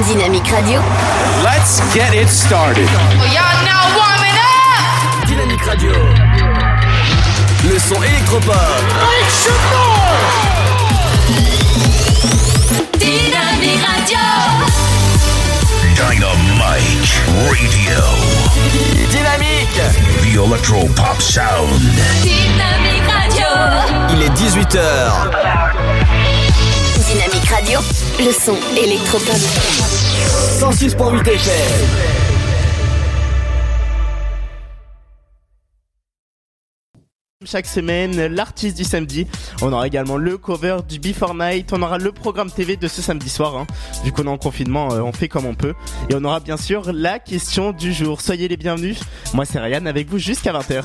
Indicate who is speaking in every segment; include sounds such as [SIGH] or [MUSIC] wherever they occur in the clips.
Speaker 1: Dynamique Radio.
Speaker 2: Let's get it started.
Speaker 3: We are now warming up.
Speaker 4: Dynamique Radio. Le son électropop.
Speaker 1: Dynamique Radio.
Speaker 5: Dynamite Radio.
Speaker 4: Dynamique.
Speaker 5: The Electro Pop Sound.
Speaker 1: Dynamique Radio.
Speaker 4: Il est 18h
Speaker 1: radio, le son électropop.
Speaker 4: 106.8 FM.
Speaker 6: Chaque semaine, l'artiste du samedi. On aura également le cover du Before Night. On aura le programme TV de ce samedi soir. Hein. Vu qu'on est en confinement, euh, on fait comme on peut. Et on aura bien sûr la question du jour. Soyez les bienvenus. Moi, c'est Ryan avec vous jusqu'à 20h.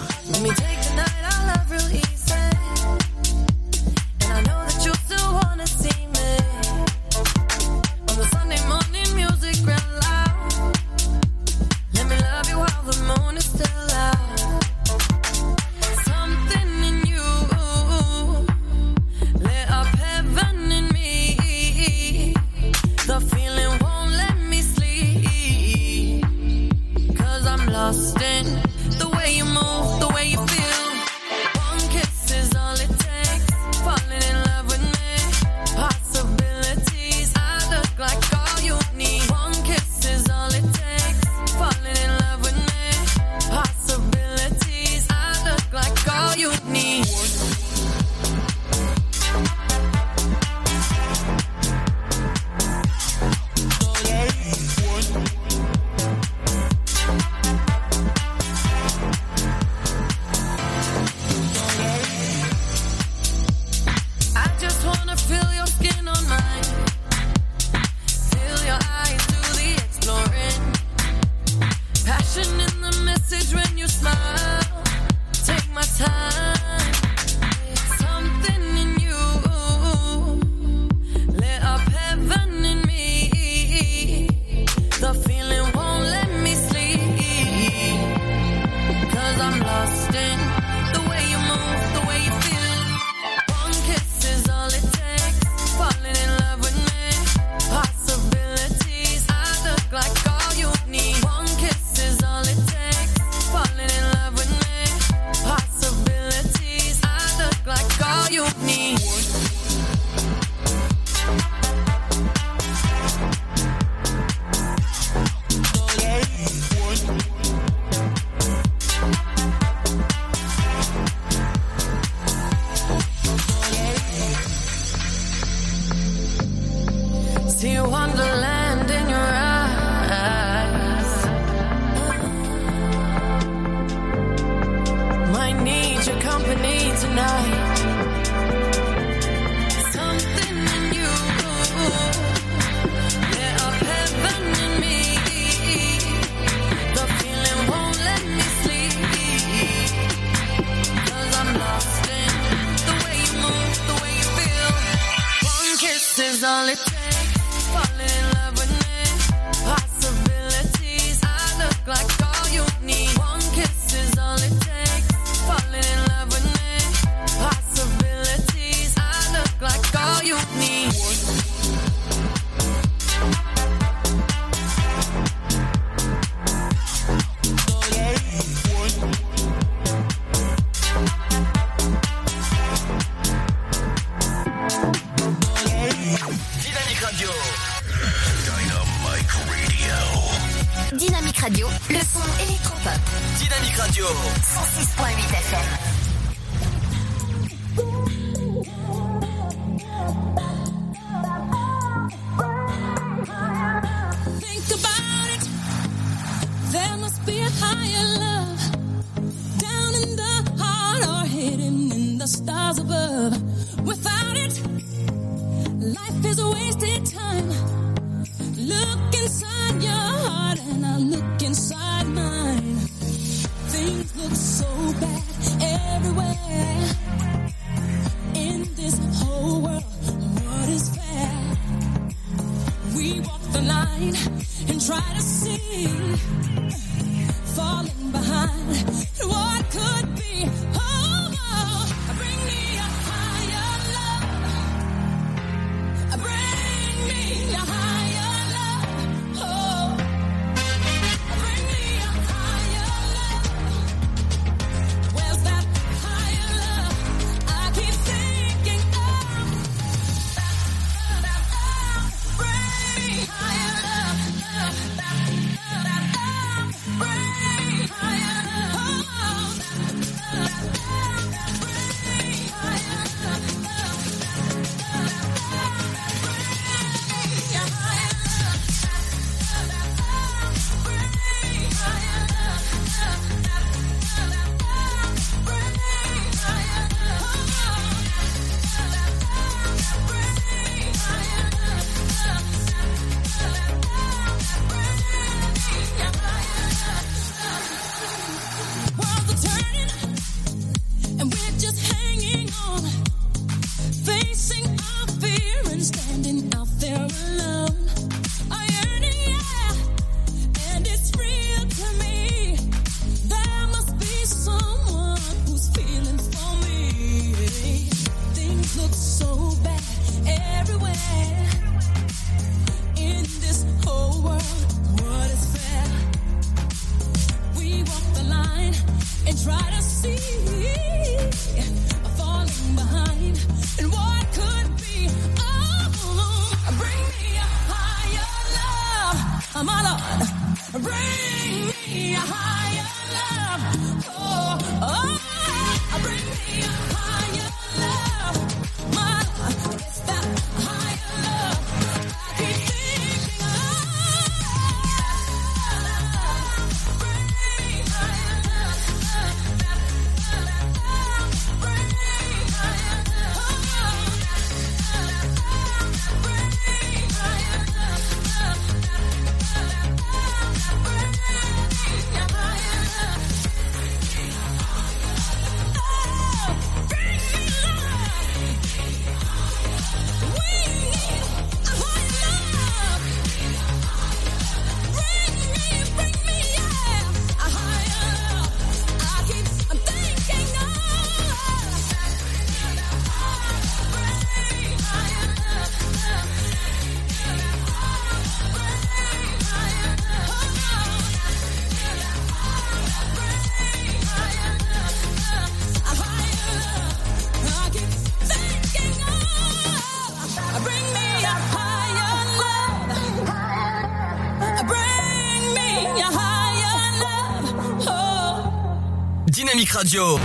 Speaker 4: Radio.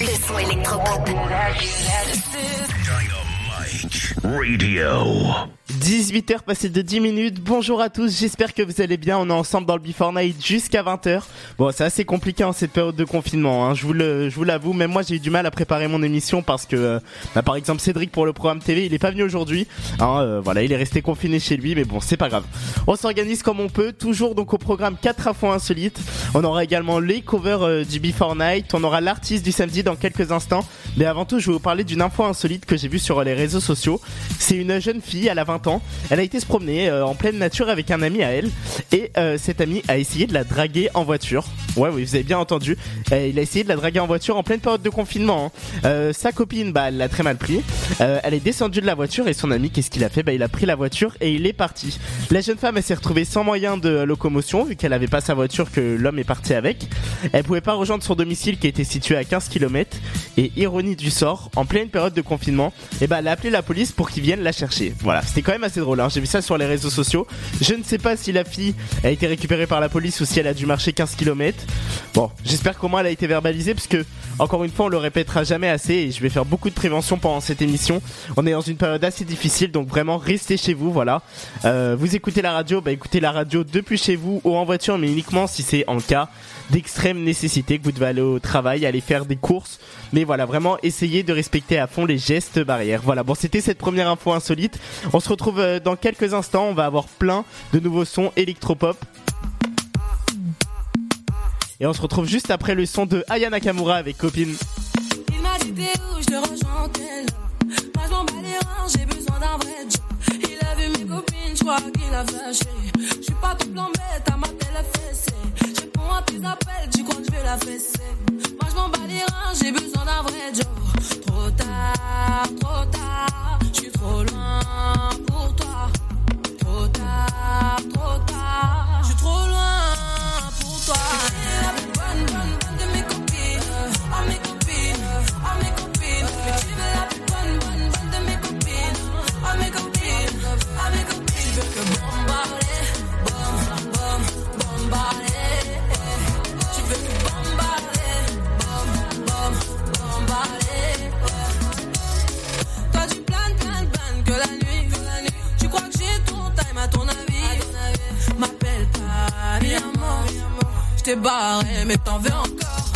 Speaker 1: Le son électropop.
Speaker 5: Dynamite Radio.
Speaker 7: 18h passé de 10 minutes. Bonjour à tous, j'espère que vous allez bien. On est ensemble dans le Before Night jusqu'à 20h. Bon, c'est assez compliqué en cette période de confinement, hein. je vous le, je vous l'avoue. Même moi, j'ai eu du mal à préparer mon émission parce que, euh, bah, par exemple, Cédric pour le programme TV, il est pas venu aujourd'hui. Hein, euh, voilà, il est resté confiné chez lui, mais bon, c'est pas grave. On s'organise comme on peut. Toujours donc au programme 4 infos insolites. On aura également les covers euh, du Before Night. On aura l'artiste du samedi dans quelques instants. Mais avant tout, je vais vous parler d'une info insolite que j'ai vue sur les réseaux sociaux. C'est une jeune fille, elle a 20 ans. Elle a été se promener euh, en pleine nature avec un ami à elle. Et euh, cet ami a essayé de la draguer en voiture. Ouais, oui, vous avez bien entendu. Euh, il a essayé de la draguer en voiture en pleine période de confinement. hein. Sa copine, bah, elle l'a très mal pris. Elle est descendue de la voiture et son ami, qu'est-ce qu'il a fait? Bah, il a pris la voiture et il est parti. La jeune femme, elle s'est retrouvée sans moyen de locomotion vu qu'elle avait pas sa voiture que l'homme est parti avec. Elle pouvait pas rejoindre son domicile qui était situé à 15 km. Et ironie du sort, en pleine période de confinement, et bah, elle a appelé la police pour qu'ils viennent la chercher. Voilà, c'était quand même assez drôle. hein. J'ai vu ça sur les réseaux sociaux. Je ne sais pas si la fille a été récupérée par la police ou si elle a dû marcher 15 km. Bon, j'espère qu'au moins elle a été verbalisée parce que, encore une fois, on le répétera jamais assez et je vais faire beaucoup de prévention pendant cette émission. On est dans une période assez difficile, donc vraiment restez chez vous, voilà. Euh, vous écoutez la radio, bah écoutez la radio depuis chez vous ou en voiture, mais uniquement si c'est en cas d'extrême nécessité que vous devez aller au travail, aller faire des courses. Mais voilà, vraiment essayez de respecter à fond les gestes barrières. Voilà, bon c'était cette première info insolite. On se retrouve euh, dans quelques instants, on va avoir plein de nouveaux sons électropop. Et on se retrouve juste après le son de Aya Nakamura avec copine.
Speaker 8: Je crois qu'il a flashé. Je suis pas tout plan bête, à ma fessée. Je réponds à tes appels, tu crois que je vais la fesser. Moi je m'en bats les reins, j'ai besoin d'un vrai job. Trop tard, trop tard, je suis trop loin pour toi. Trop tard, trop tard, je suis trop loin pour toi. La plus bonne, bonne, bonne de mes copines, à mes copines, à mes copines. Mais tu veux la plus bonne, bonne, bonne de mes
Speaker 6: Bombarré, bombarré, bombarré Tu veux que je te bombarre, bombarré, bombarré Toi tu planes, qu'elle planne, que la nuit, tu crois que j'ai ton time à ton avis. M'appelle belle panier, ma belle Je t'ai barré mais t'en veux encore,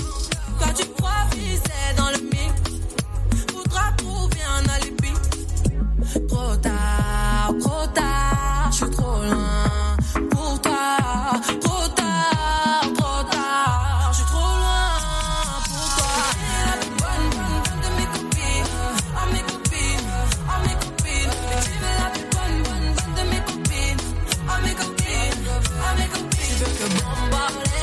Speaker 6: quand tu vois viser dans le mythe Tout trouver un on a Trop tard, trop tard suis trop loin pour toi. Trop tard, trop tard, je suis trop loin pour toi. T'es la plus bonne, bonne, bonne de mes copines, à mes copines, à mes copines. Mais tu es la plus bonne, bonne, bonne de mes copines, à mes copines, à mes copines. Tu veux que bombarder,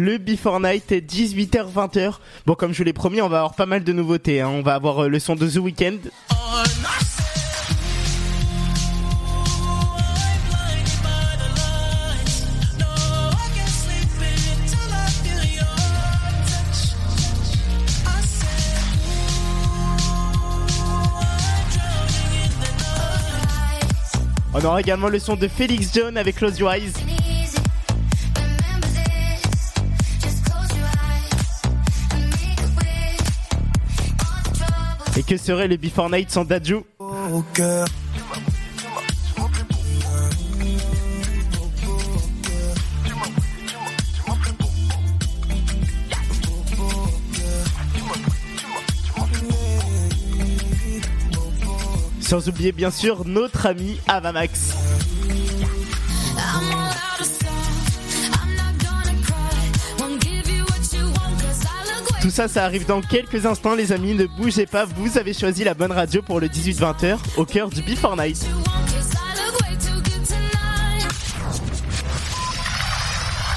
Speaker 9: Le
Speaker 7: Before Night, 18h-20h. Bon, comme je l'ai promis, on va avoir pas mal de nouveautés. hein. On va avoir euh, le son de The Weeknd. On aura également le son de Felix John avec Close Your Eyes. Que serait le Before Night sans Dadju Sans oublier bien sûr notre ami Avamax. Tout ça, ça arrive dans quelques instants, les amis. Ne bougez pas, vous avez choisi la bonne radio pour le 18-20h au cœur du Before Night.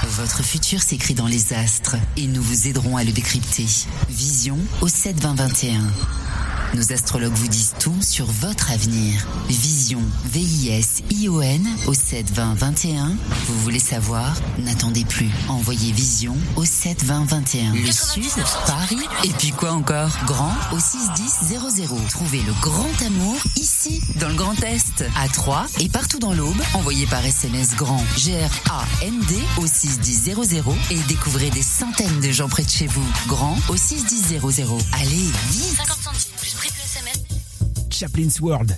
Speaker 10: Votre futur s'écrit dans les astres et nous vous aiderons à le décrypter. Vision au 7 20 21. Nos astrologues vous disent tout sur votre avenir. Vision, V-I-S-I-O-N au 7 20 21. Vous voulez savoir? N'attendez plus. Envoyez Vision au 7 20 21. Le Sud, Paris, et puis quoi encore? Grand au 6 10 00. Trouvez le grand amour ici, dans le Grand Est, à Troyes et partout dans l'Aube. Envoyez par SMS grand G-R-A-N-D au 6 10 00 et découvrez des centaines de gens près de chez vous. Grand au 6 10 00. Allez, vite
Speaker 9: 50 centimes plus prix de SMS.
Speaker 11: Chaplin's World.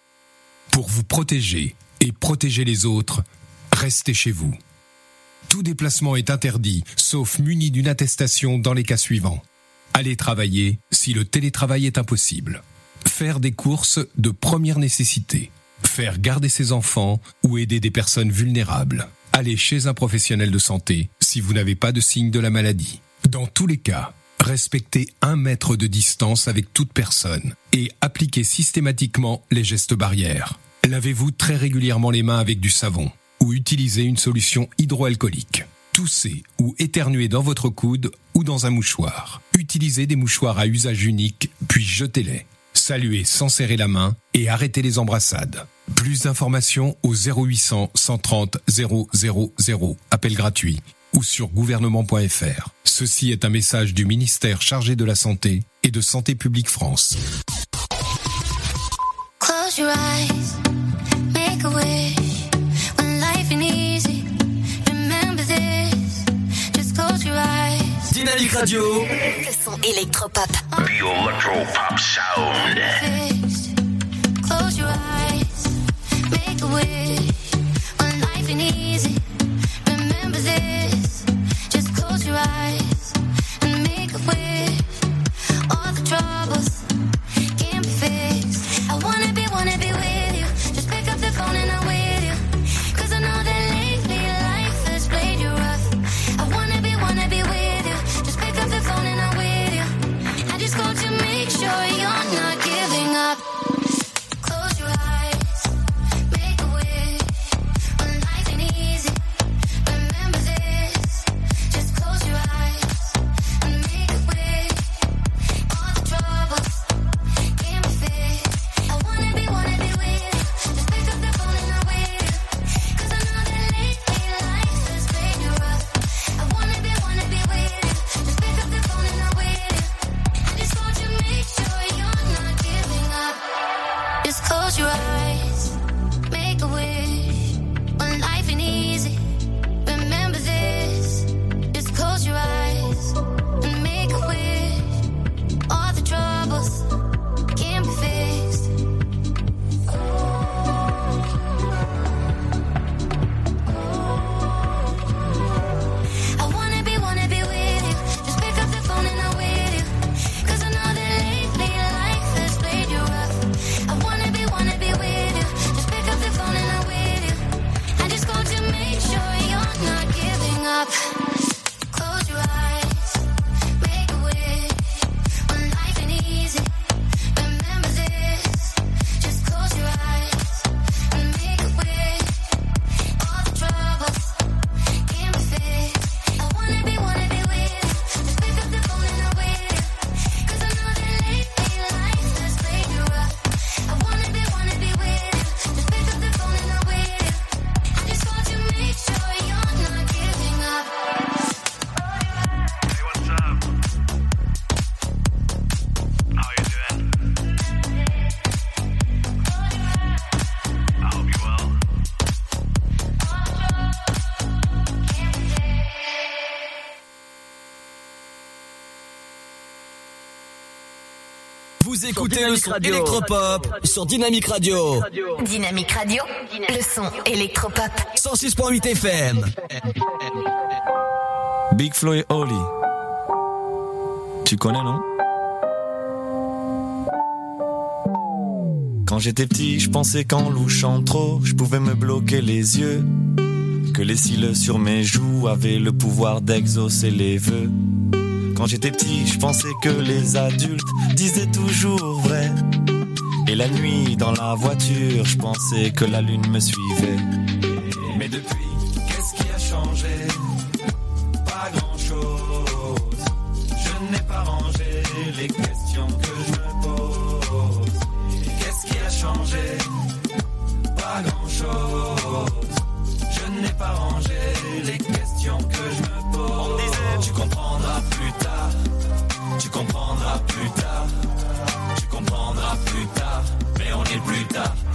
Speaker 12: Pour vous protéger et protéger les autres, restez chez vous. Tout déplacement est interdit, sauf muni d'une attestation dans les cas suivants. Aller travailler si le télétravail est impossible. Faire des courses de première nécessité. Faire garder ses enfants ou aider des personnes vulnérables. allez chez un professionnel de santé si vous n'avez pas de signe de la maladie. Dans tous les cas, respectez un mètre de distance avec toute personne et appliquez systématiquement les gestes barrières. Lavez-vous très régulièrement les mains avec du savon ou utilisez une solution hydroalcoolique. Toussez ou éternuez dans votre coude ou dans un mouchoir. Utilisez des mouchoirs à usage unique, puis jetez-les. Saluez sans serrer la main et arrêtez les embrassades. Plus d'informations au 0800 130 000, appel gratuit, ou sur gouvernement.fr. Ceci est un message du ministère chargé de la Santé et de Santé publique France.
Speaker 9: Close your eyes, make a wish. When life ain't easy, remember this. Just close your eyes.
Speaker 4: Dynamique Radio.
Speaker 1: Le son électropop.
Speaker 5: The Electro Pop Sound.
Speaker 9: Close your eyes, make a wish. When life ain't easy, remember this. Your eyes and make a wish. All the troubles
Speaker 4: écoutez le son électropop sur Dynamique Radio.
Speaker 1: Dynamique Radio. Le son électropop.
Speaker 4: 106.8 FM.
Speaker 13: Big Flo et Oli. Tu connais, non? Quand j'étais petit, je pensais qu'en louchant trop, je pouvais me bloquer les yeux. Que les cils sur mes joues avaient le pouvoir d'exaucer les vœux. Quand j'étais petit, je pensais que les adultes disaient toujours vrai. Et la nuit, dans la voiture, je pensais que la lune me suivait. Mais depuis,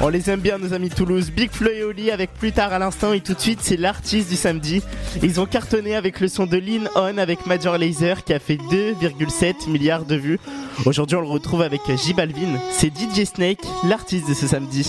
Speaker 7: On les aime bien nos amis Toulouse, Big Flo et Oli avec plus tard à l'instant et tout de suite c'est l'artiste du samedi. Ils ont cartonné avec le son de Lean On avec Major Lazer qui a fait 2,7 milliards de vues. Aujourd'hui on le retrouve avec J Balvin, c'est DJ Snake, l'artiste de ce samedi.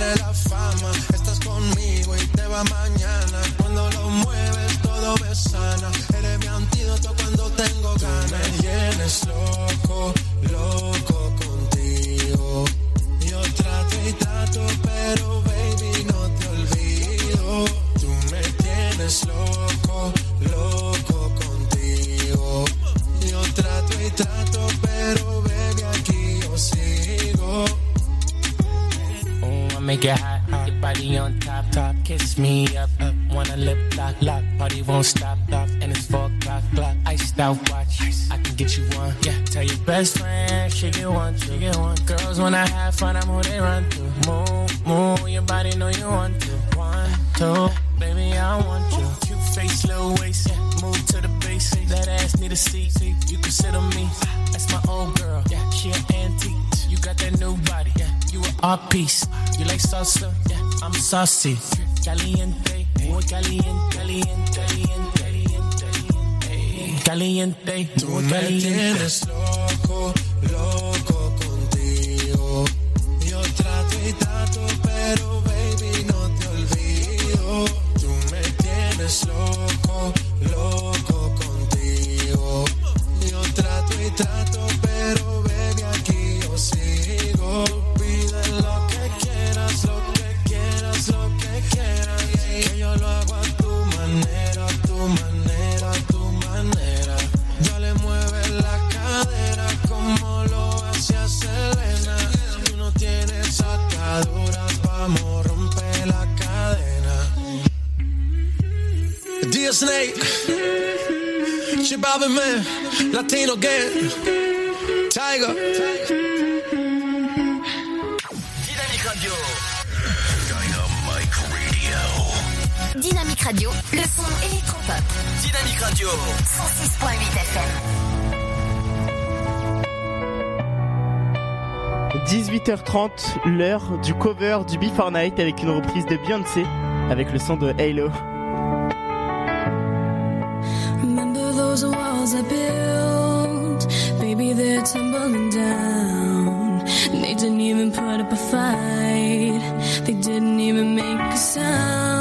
Speaker 14: eres la fama. Estás conmigo y te va mañana. Cuando lo mueves, todo me sana. Eres mi antídoto cuando tengo ganas. Me tienes loco, loco contigo. Yo trato y trato, pero baby, no te olvido. Tú me tienes loco, loco contigo. Yo trato y trato, pero
Speaker 15: make it hot. Your body on top, top. Kiss me up, up. Wanna lip lock, lock. Party won't stop, stop. And it's four o'clock, clock. Iced out watch. I can get you one. Yeah, tell your best friend she get one, she get one. Girls wanna have fun, I'm who they run to. Move, move. Your body know you want to. One, two, baby I want you. Cute face, little waist. Move to the base. That ass need a seat. You can sit on me. That's my old girl. Yeah, she an antique. You got that new body. Yeah, you an art piece. You like salsa? Yeah, I'm saucy. Caliente, muy caliente, caliente, caliente, caliente, caliente,
Speaker 14: Tú
Speaker 15: muy
Speaker 14: me
Speaker 15: caliente.
Speaker 14: tienes loco, loco contigo. Yo trato y trato, pero baby no te olvido. Tú me tienes loco, loco contigo. Yo trato y trato, pero Dear Snake, Chibabe Man, Latino Gang, Tiger.
Speaker 5: Dynamic Radio. Dynamic Radio.
Speaker 1: Dynamique Radio, le son électropop.
Speaker 16: Dynamique Radio.
Speaker 1: 106.8 FM.
Speaker 7: 18h30, l'heure du cover du Before Night avec une reprise de Beyoncé avec le son de Halo.
Speaker 8: Those walls I built? Baby, they're tumbling down. They didn't even put up a fight. They didn't even make a sound.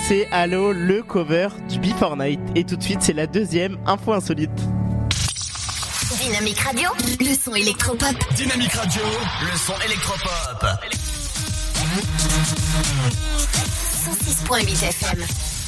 Speaker 7: Beyoncé, Halo, le cover du Before Night. Et tout de suite, c'est la deuxième info insolite.
Speaker 1: Dynamique Radio, le son électropop.
Speaker 16: Dynamique Radio. Le son électropop.
Speaker 1: 106.8 FM.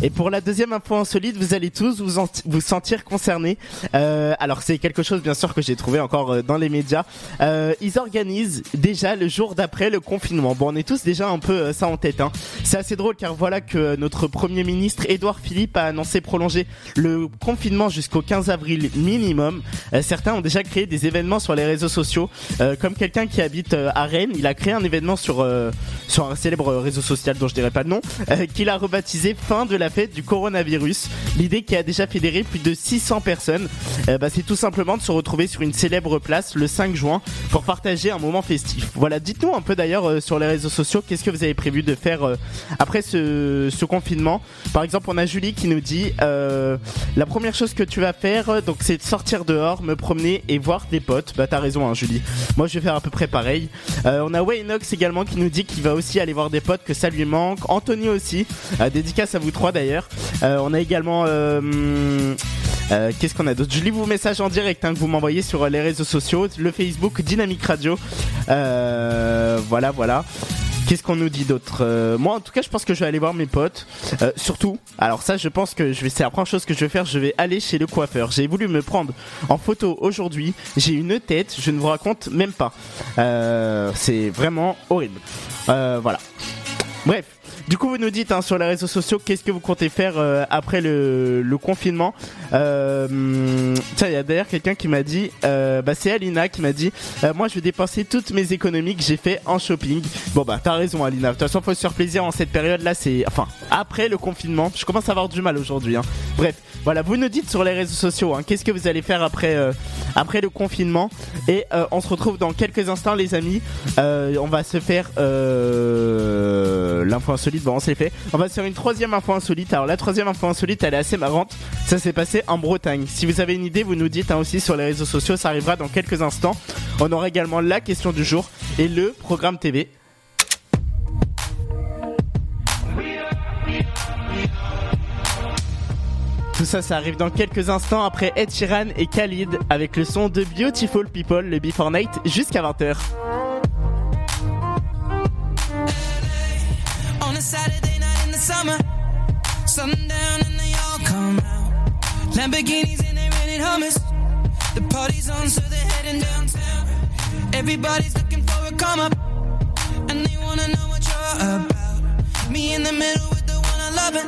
Speaker 7: Et pour la deuxième info insolite, vous allez tous vous, vous sentir concernés. Euh, alors c'est quelque chose bien sûr que j'ai trouvé encore euh, dans les médias. Euh, ils organisent déjà le jour d'après le confinement. Bon, on est tous déjà un peu euh, ça en tête. Hein. C'est assez drôle car voilà que notre premier ministre Édouard Philippe a annoncé prolonger le confinement jusqu'au 15 avril minimum. Euh, certains ont déjà créé des événements sur les réseaux sociaux. Euh, comme quelqu'un qui habite à Rennes, il a créé un événement sur sur un célèbre réseau social dont je dirais pas le nom, qu'il a rebaptisé fin de la fête du coronavirus. L'idée qui a déjà fédéré plus de 600 personnes, euh, bah, c'est tout simplement de se retrouver sur une célèbre place le 5 juin pour partager un moment festif. Voilà, dites-nous un peu d'ailleurs euh, sur les réseaux sociaux qu'est-ce que vous avez prévu de faire euh, après ce, ce confinement? Par exemple, on a Julie qui nous dit euh, la première chose que tu vas faire, donc c'est de sortir dehors, me promener et voir des potes. Bah t'as raison, hein, Julie. Moi, je vais faire à peu près pareil. On a Waynox également qui nous dit qu'il va aussi aller voir des potes que ça lui manque. Anthony aussi. Dédicace à vous trois d'ailleurs. Euh, on a également euh, euh, Qu'est-ce qu'on a d'autre? Je lis vos messages en direct hein, que vous m'envoyez sur les réseaux sociaux, le Facebook Dynamique Radio. Voilà, voilà. Qu'est-ce qu'on nous dit d'autre? Moi, en tout cas, je pense que je vais aller voir mes potes. Surtout, alors ça, je pense que je vais. C'est la première chose que je vais faire. Je vais aller chez le coiffeur. J'ai voulu me prendre en photo aujourd'hui. J'ai une tête. Je ne vous raconte même pas. C'est vraiment horrible. Voilà. Bref. Du coup, vous nous dites hein, sur les réseaux sociaux qu'est-ce que vous comptez faire euh, après le, le confinement. Euh, tiens, il y a d'ailleurs quelqu'un qui m'a dit, euh, bah c'est Alina qui m'a dit, euh, moi je vais dépenser toutes mes économies que j'ai fait en shopping. Bon bah t'as raison Alina. De toute façon, faut se faire plaisir en cette période-là. C'est, enfin, après le confinement. Je commence à avoir du mal aujourd'hui. Hein. Bref, voilà, vous nous dites sur les réseaux sociaux hein, qu'est-ce que vous allez faire après euh, après le confinement. Et euh, on se retrouve dans quelques instants, les amis. On va se faire l'info insolite. Bon, on s'est fait. On va faire une troisième info insolite. Alors la troisième info insolite, elle est assez marrante. Ça s'est passé en Bretagne. Si vous avez une idée, vous nous dites hein, aussi sur les réseaux sociaux. Ça arrivera dans quelques instants. On aura également la question du jour et le programme TV. Tout ça, ça arrive dans quelques instants après Ed et Khalid avec le son de Beautiful People, le Before Night, jusqu'à 20h.
Speaker 17: A Saturday night in the summer. Sundown and they all come out. Lamborghinis and they rented hummus. The party's on, so they're heading downtown. Everybody's looking for a come up, and they wanna know what you're about. Me in the middle with the one I love it.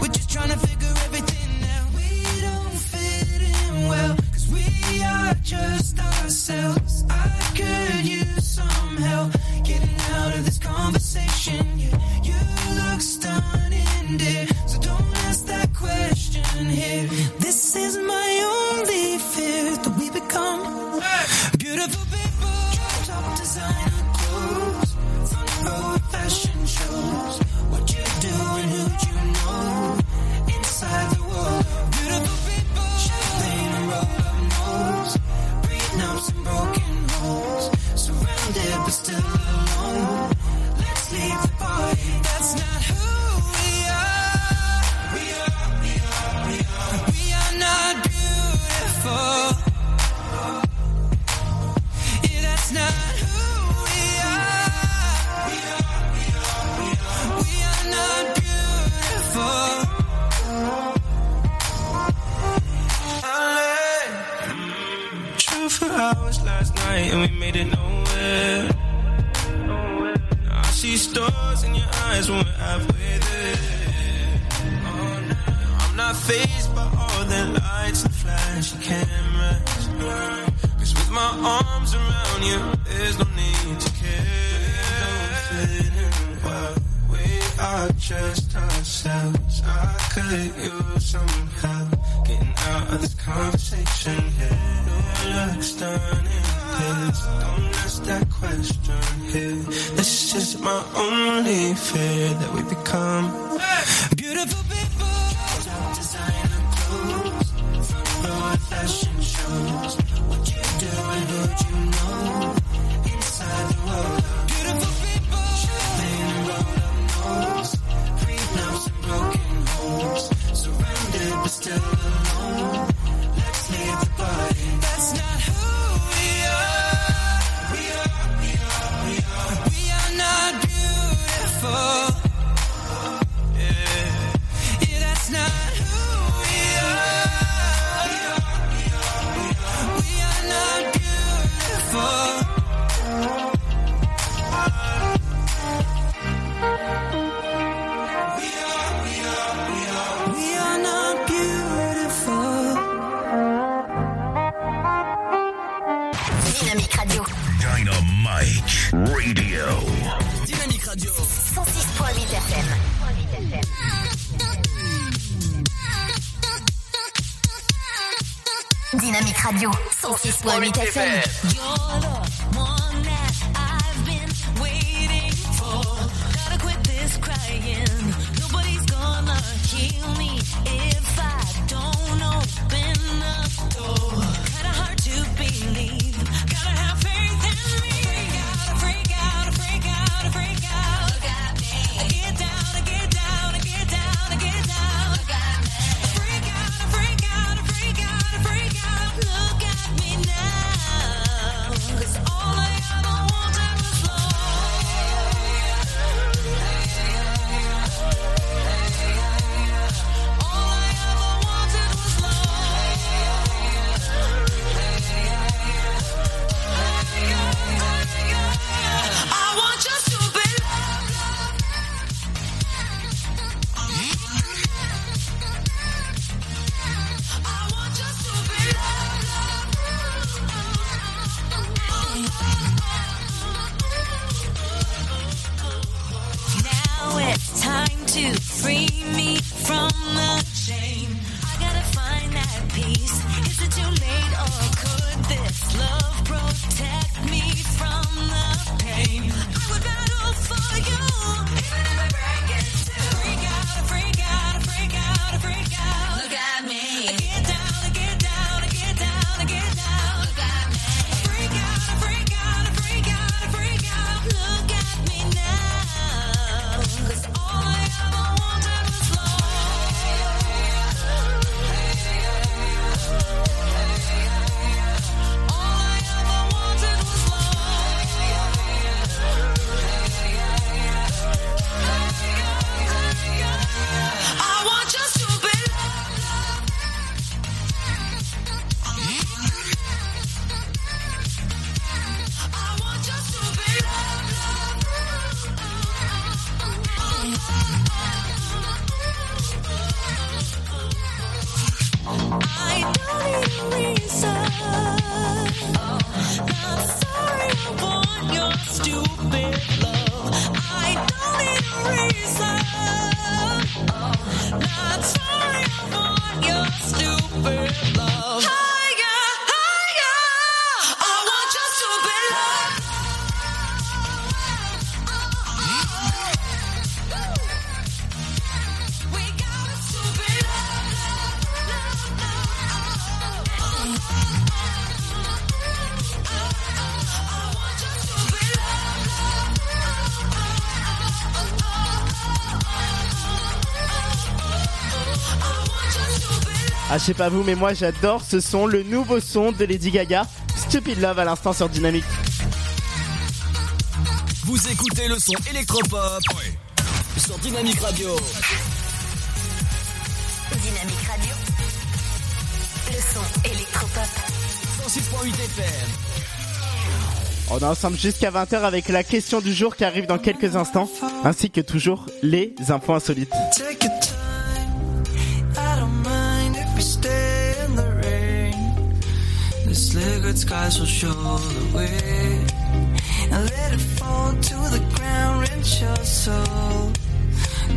Speaker 17: We're just trying to figure everything out. We don't fit in well, we are just ourselves. I could use some help getting out of this conversation. Yeah, you look stunning, dear. So don't ask that question here. This is my only fear that we become beautiful people. Top designer clothes, front row fashion shows. What you do and who'd you still alone. Let's leave the party. That's not who we are. We are, we are, we are. We are not beautiful. Yeah, that's not who we are. We are, we are, we are. We are not beautiful. I True for hours last night and we made it nowhere. Stars in your eyes when we're halfway there. Oh, no. I'm not phased by all the lights and flashy cameras. Cause with my arms around you, there's no need to care. In well. We are just ourselves. I could use some help getting out of this conversation here. You look stunning, please don't my only fear that we become
Speaker 7: je sais pas vous, mais moi j'adore ce son, le nouveau son de Lady Gaga. Stupid Love à l'instant sur Dynamique.
Speaker 16: Vous écoutez le son électropop sur Dynamique Radio.
Speaker 1: Dynamique Radio, le son électropop.
Speaker 16: 106.8 FM.
Speaker 7: On est ensemble jusqu'à 20h avec la question du jour qui arrive dans quelques instants, ainsi que toujours les infos insolites.
Speaker 17: Slick skies will show the way. And let it fall to the ground, rinse your soul.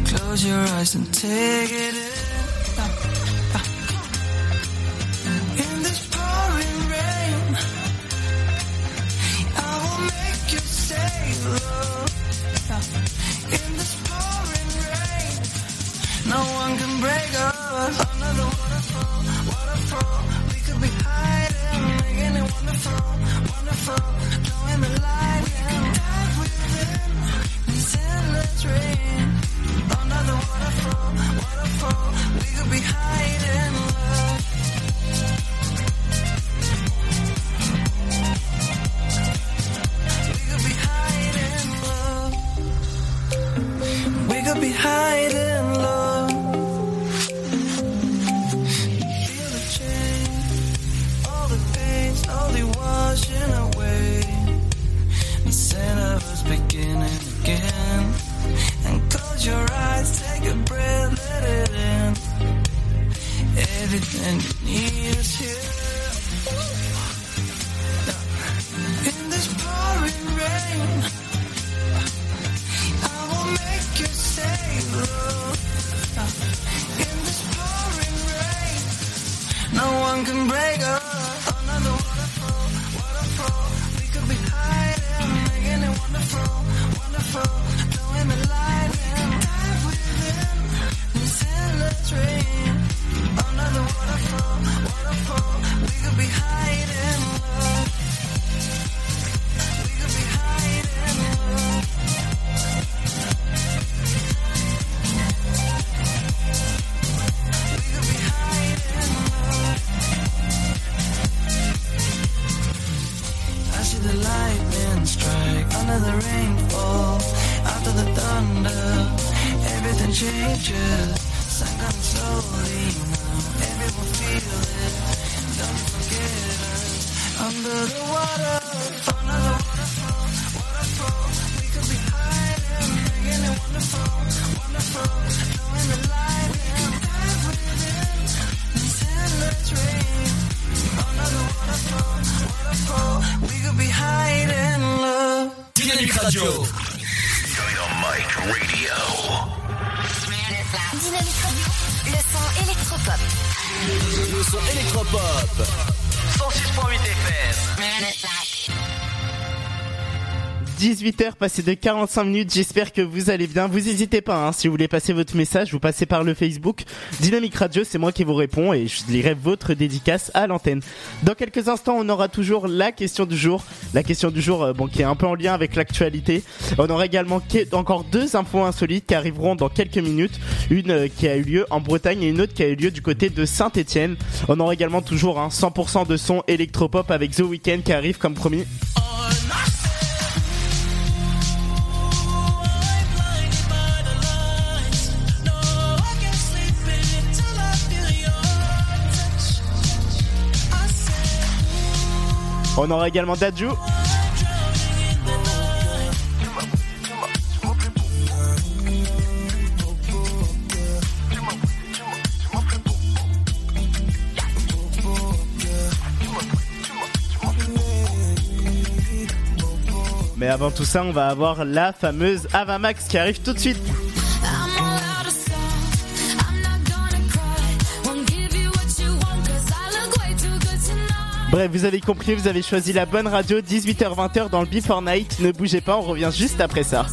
Speaker 17: Close your eyes and take it in. In this pouring rain, I will make you say love. In this pouring rain. No one can break us. Another waterfall, waterfall. We could be it wonderful, wonderful. The light we can dive within this endless rain. Waterfall, waterfall. We could be hiding love. We could be hiding love. We could be hiding changes. Sun comes slowly now, everyone feel it. Don't forget us under the water, under the waterfall, waterfall. We could be hiding, making it wonderful, wonderful. Knowing the light and dive within this endless rain. Under the waterfall, waterfall. We could be hiding, love.
Speaker 5: Dynamite Radio.
Speaker 1: Dynamique Radio, le son électropop.
Speaker 16: Le son électropop. 106.8 FM.
Speaker 7: 18h passé de 45 minutes, j'espère que vous allez bien. Vous n'hésitez pas, hein, si vous voulez passer votre message, vous passez par le Facebook. Dynamique Radio, c'est moi qui vous réponds et je lirai votre dédicace à l'antenne. Dans quelques instants, on aura toujours la question du jour. La question du jour, euh, bon, qui est un peu en lien avec l'actualité. On aura également encore deux infos insolites qui arriveront dans quelques minutes. Une euh, qui a eu lieu en Bretagne et une autre qui a eu lieu du côté de Saint-Etienne. On aura également toujours un 100% de son électropop avec The Weeknd qui arrive comme promis. On aura également Dadju. Mais avant tout ça, on va avoir la fameuse Avamax qui arrive tout de suite. Bref, vous avez compris, vous avez choisi la bonne radio, 18h-20h dans le Before Night. Ne bougez pas, on revient juste après ça.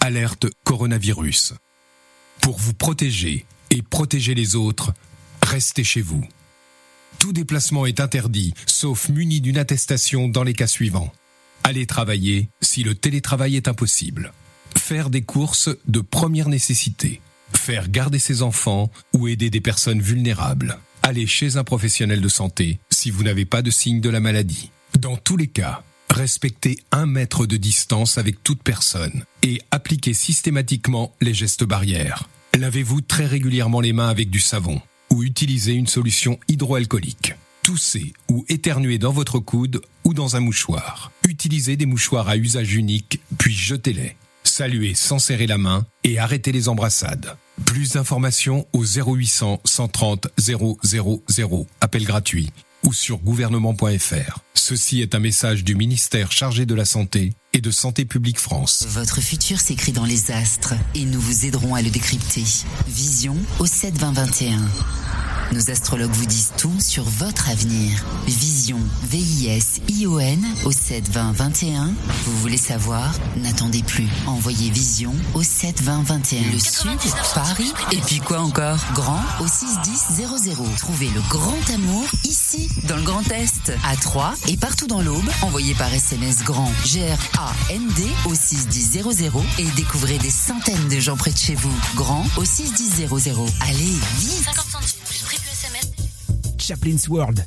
Speaker 12: Alerte coronavirus. Pour vous protéger et protéger les autres, restez chez vous. Tout déplacement est interdit, sauf muni d'une attestation dans les cas suivants. Aller travailler si le télétravail est impossible. Faire des courses de première nécessité. Faire garder ses enfants ou aider des personnes vulnérables. Aller chez un professionnel de santé si vous n'avez pas de signe de la maladie. Dans tous les cas, respectez un mètre de distance avec toute personne et appliquez systématiquement les gestes barrières. Lavez-vous très régulièrement les mains avec du savon ou utilisez une solution hydroalcoolique. Toussez ou éternuez dans votre coude ou dans un mouchoir. Utilisez des mouchoirs à usage unique, puis jetez-les. Saluez sans serrer la main et arrêtez les embrassades. Plus d'informations au 0800 130 000, appel gratuit, ou sur gouvernement.fr. Ceci est un message du ministère chargé de la Santé et de Santé publique France.
Speaker 10: Votre futur s'écrit dans les astres et nous vous aiderons à le décrypter. Vision au 7 20 21. Nos astrologues vous disent tout sur votre avenir. Vision, V-I-S-I-O-N au 7 20 21. Vous voulez savoir? N'attendez plus. Envoyez Vision au 7 20 21. Le Sud, Paris, et puis quoi encore? Grand au 6 10 00. Trouvez le grand amour ici, dans le Grand Est, à Troyes et partout dans l'Aube. Envoyez par SMS grand G-R-A-N-D au 6 10 00 et découvrez des centaines de gens près de chez vous. Grand au 6 10 00. Allez, vite
Speaker 1: 50 centimes plus prix plus SMS.
Speaker 11: Chaplin's World.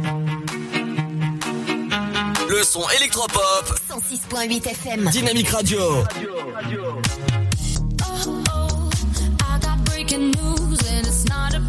Speaker 18: Le son électropop.
Speaker 1: 106.8 FM.
Speaker 18: Dynamique Radio.
Speaker 9: Oh, I got breaking news and it's not about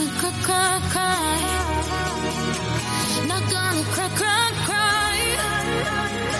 Speaker 9: gonna cry, cry, cry. Not gonna cry, cry, cry.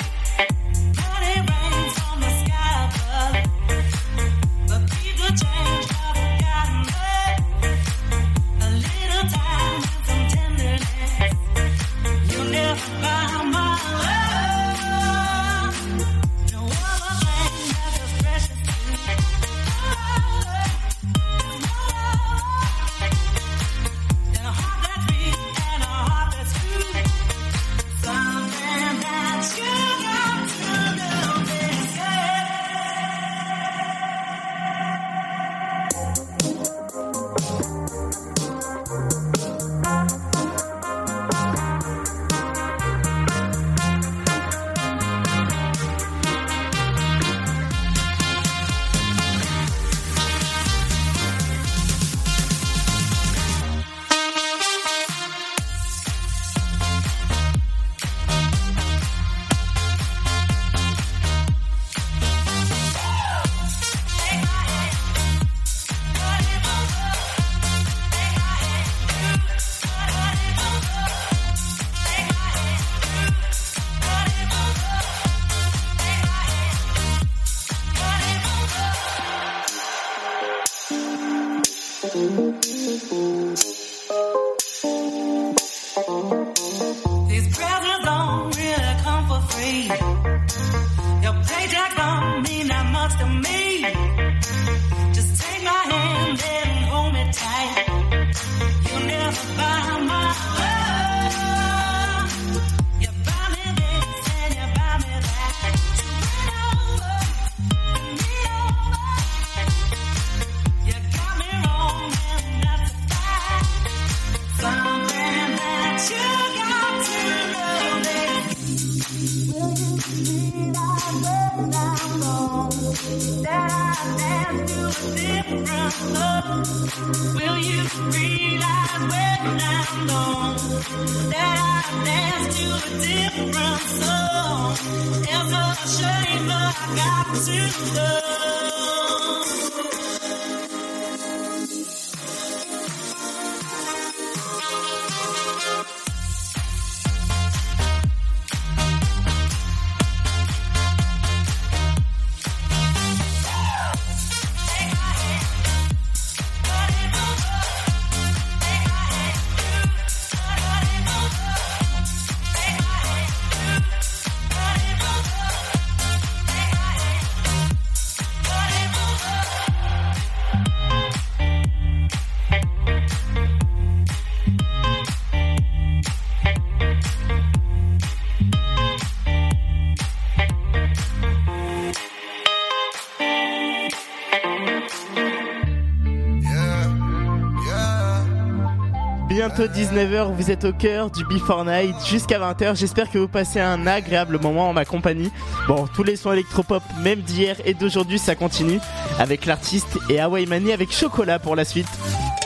Speaker 7: Bientôt 19h, vous êtes au cœur du Before Night jusqu'à 20h. J'espère que vous passez un agréable moment en ma compagnie. Bon, tous les sons électropop, même d'hier et d'aujourd'hui, ça continue avec l'artiste et Hawaii Mani avec Chocolat pour la suite.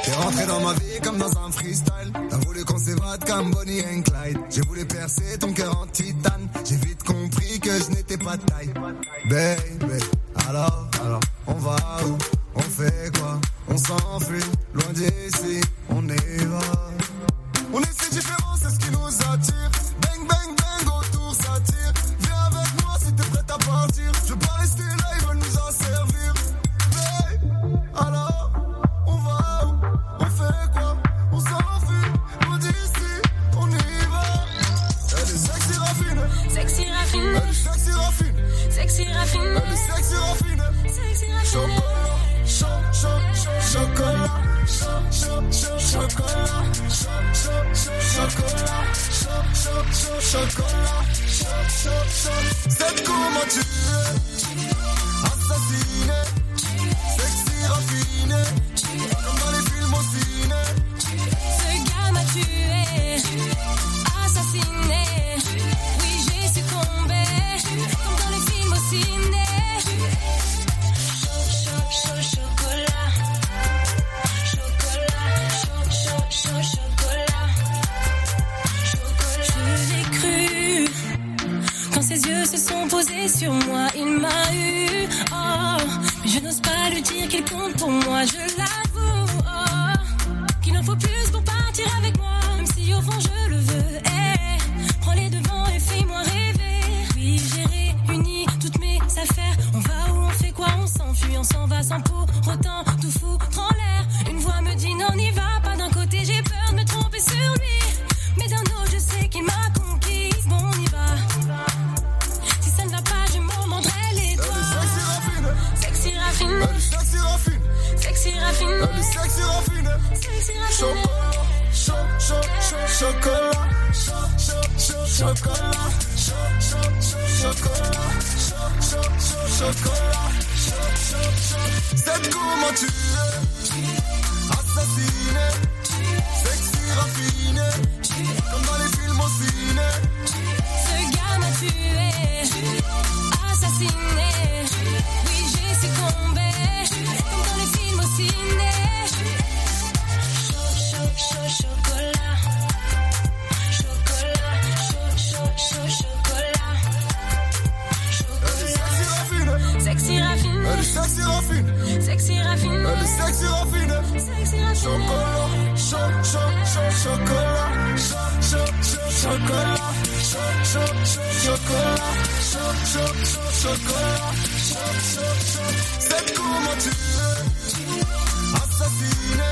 Speaker 19: T'es rentré dans ma vie comme dans un freestyle. T'as voulu qu'on s'évade comme Bonnie and Clyde. J'ai voulu percer ton cœur en titane. J'ai vite compris que je n'étais pas de taille. Baby, alors, alors, on va où? On fait quoi? On s'enfuit, loin d'ici, on y va. On est si différents, c'est ce qui nous attire. Bang, bang, bang, autour ça tire. Viens avec moi si t'es prête à partir. Je veux pas rester là, ils veulent nous en servir. Baby, alors, on va où? On fait quoi? On s'enfuit, loin d'ici, on y va. Elle est sexy raffine.
Speaker 6: Sexy raffine.
Speaker 19: Elle est sexy raffine.
Speaker 6: Sexy raffine.
Speaker 19: Elle est sexy raffine.
Speaker 6: Sexy raffine.
Speaker 19: Chocolat. Cho, cho, cho, chocolat. Cho, cho, cho, chocolat. Cho, cho, cho. C'est comment tu es Assassiné. Sexy raffiné.
Speaker 6: Sur moi, il m'a eu. Oh, mais je n'ose pas lui dire qu'il compte pour moi, je l'avoue.
Speaker 19: Chocolat. Cho, cho, cho. C'est comment tu es Assassiné. Sexy raffiné. Cho, cho, cho, chocolat. Cho, cho, cho. C'est comment tu es Assassiné.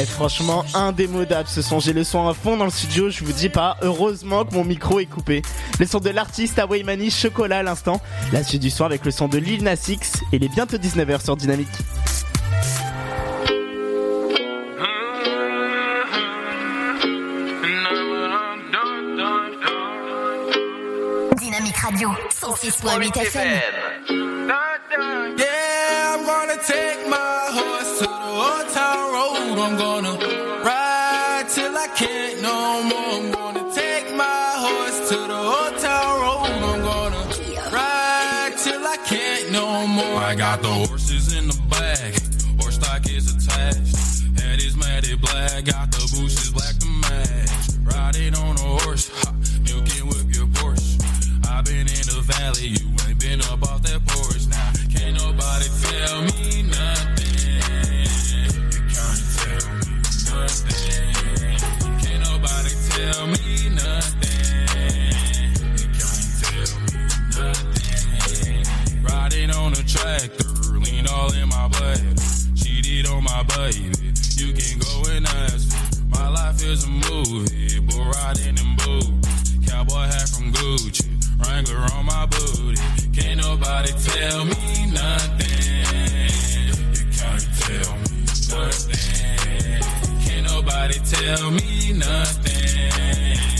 Speaker 7: Eh, franchement, indémodable ce son. J'ai le son à fond dans le studio, je vous dis pas. Heureusement que mon micro est coupé. Le son de l'artiste Hawaii Mani, Chocolat à l'instant. La suite du soir avec le son de Lil Nas X. Et il est bientôt 19h sur Dynamique.
Speaker 1: radio, 106.8 FM.
Speaker 20: Yeah, I'm gonna baby. You can go and ask her. My life is a movie, bull riding in boots. Cowboy hat from Gucci, Wrangler on my booty. Can't nobody tell me nothing. You can't tell me nothing. Can't nobody tell me nothing.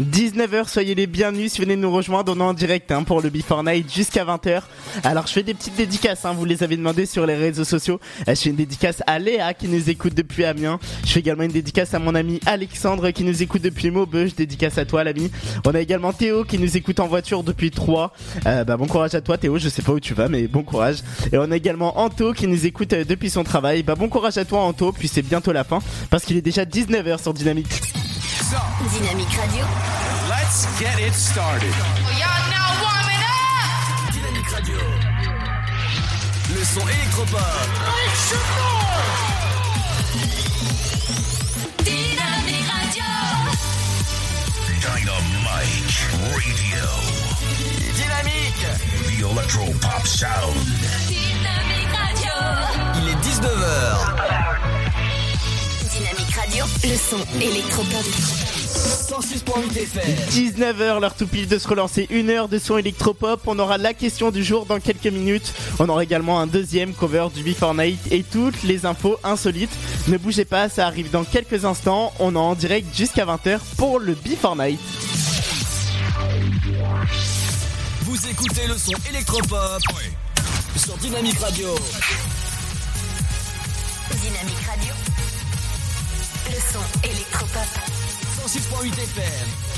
Speaker 7: 19h, soyez les bienvenus venez nous rejoindre, on est en direct hein, pour le Before Night jusqu'à 20h. Alors je fais des petites dédicaces, hein, vous les avez demandé sur les réseaux sociaux. Euh, Je fais une dédicace à Léa qui nous écoute depuis Amiens. Je fais également une dédicace à mon ami Alexandre qui nous écoute depuis Maubeuge. Dédicace à toi l'ami. On a également Théo qui nous écoute en voiture depuis Troyes. Euh, bah, bon courage à toi Théo, je sais pas où tu vas mais bon courage. Et on a également Anto qui nous écoute euh, depuis son travail. Bah bon courage à toi Anto, puis c'est bientôt la fin parce qu'il est déjà 19h sur Dynamique.
Speaker 1: Dynamique radio,
Speaker 2: Let's get it started.
Speaker 21: Y'all now warming up.
Speaker 16: Dynamique Radio. Le son électropop.
Speaker 4: Dynamique Radio.
Speaker 5: Dynamite Radio.
Speaker 16: Dynamique.
Speaker 5: The Electro Pop Sound.
Speaker 4: Dynamique Radio.
Speaker 16: Il est 19h.
Speaker 1: Le son électropop.
Speaker 16: 106.8 FM.
Speaker 7: 19h, l'heure tout pile de se relancer. Une heure de son électropop. On aura la question du jour dans quelques minutes. On aura également un deuxième cover du Before Night et toutes les infos insolites. Ne bougez pas, ça arrive dans quelques instants. On est en direct jusqu'à 20h pour le Before Night.
Speaker 16: Vous écoutez le son électropop. Sur Dynamique Radio.
Speaker 1: Dynamique radio, son électropop.
Speaker 16: 106.8 FM.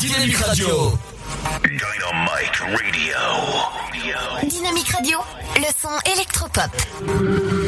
Speaker 16: Dynamique Radio.
Speaker 5: Dynamite Radio.
Speaker 1: Dynamique radio, le son électropop.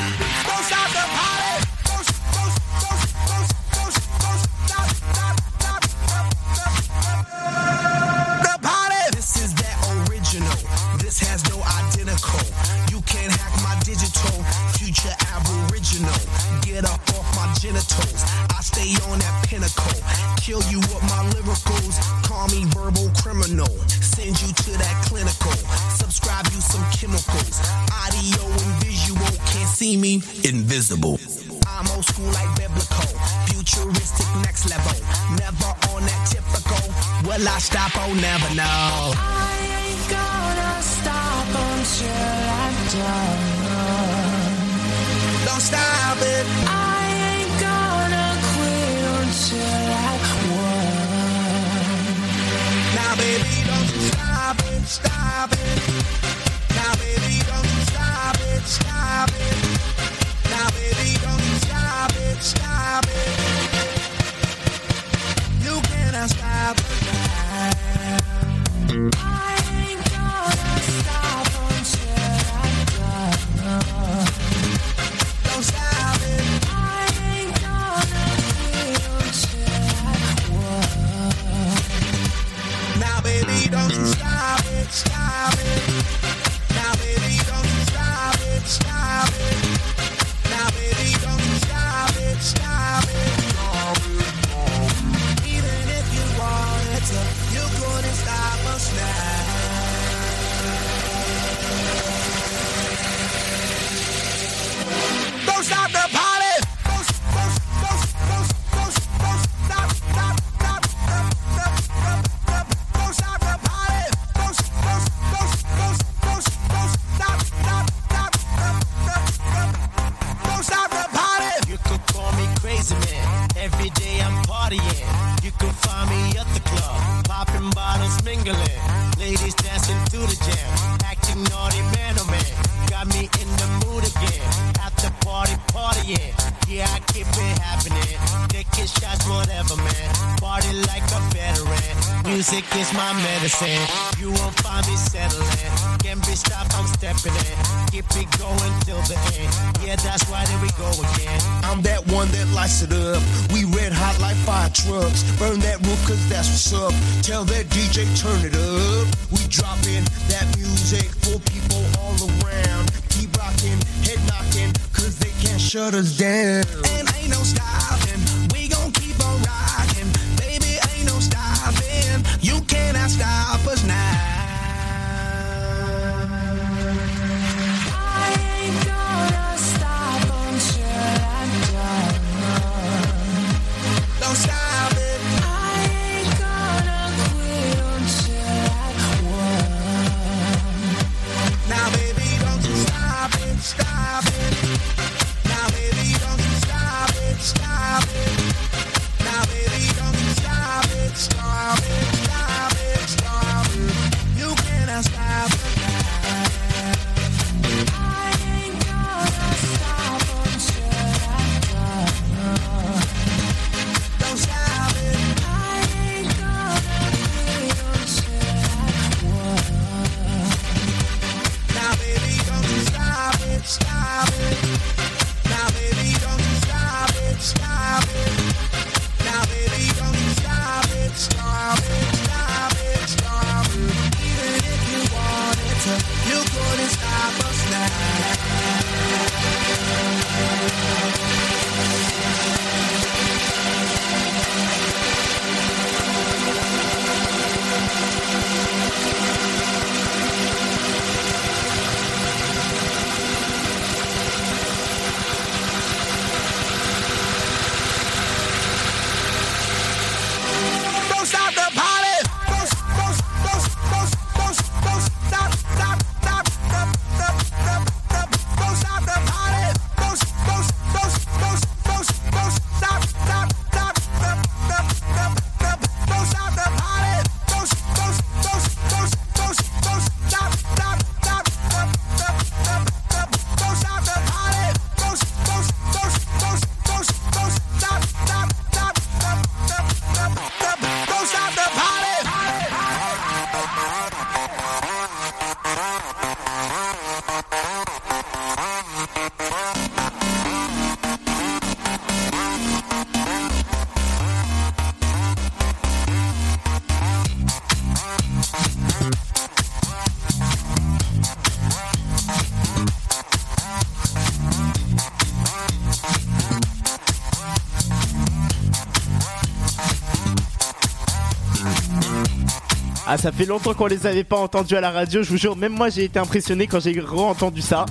Speaker 7: Ah, ça fait longtemps qu'on les avait pas entendus à la radio, je vous jure, même moi j'ai été impressionné quand j'ai re-entendu ça.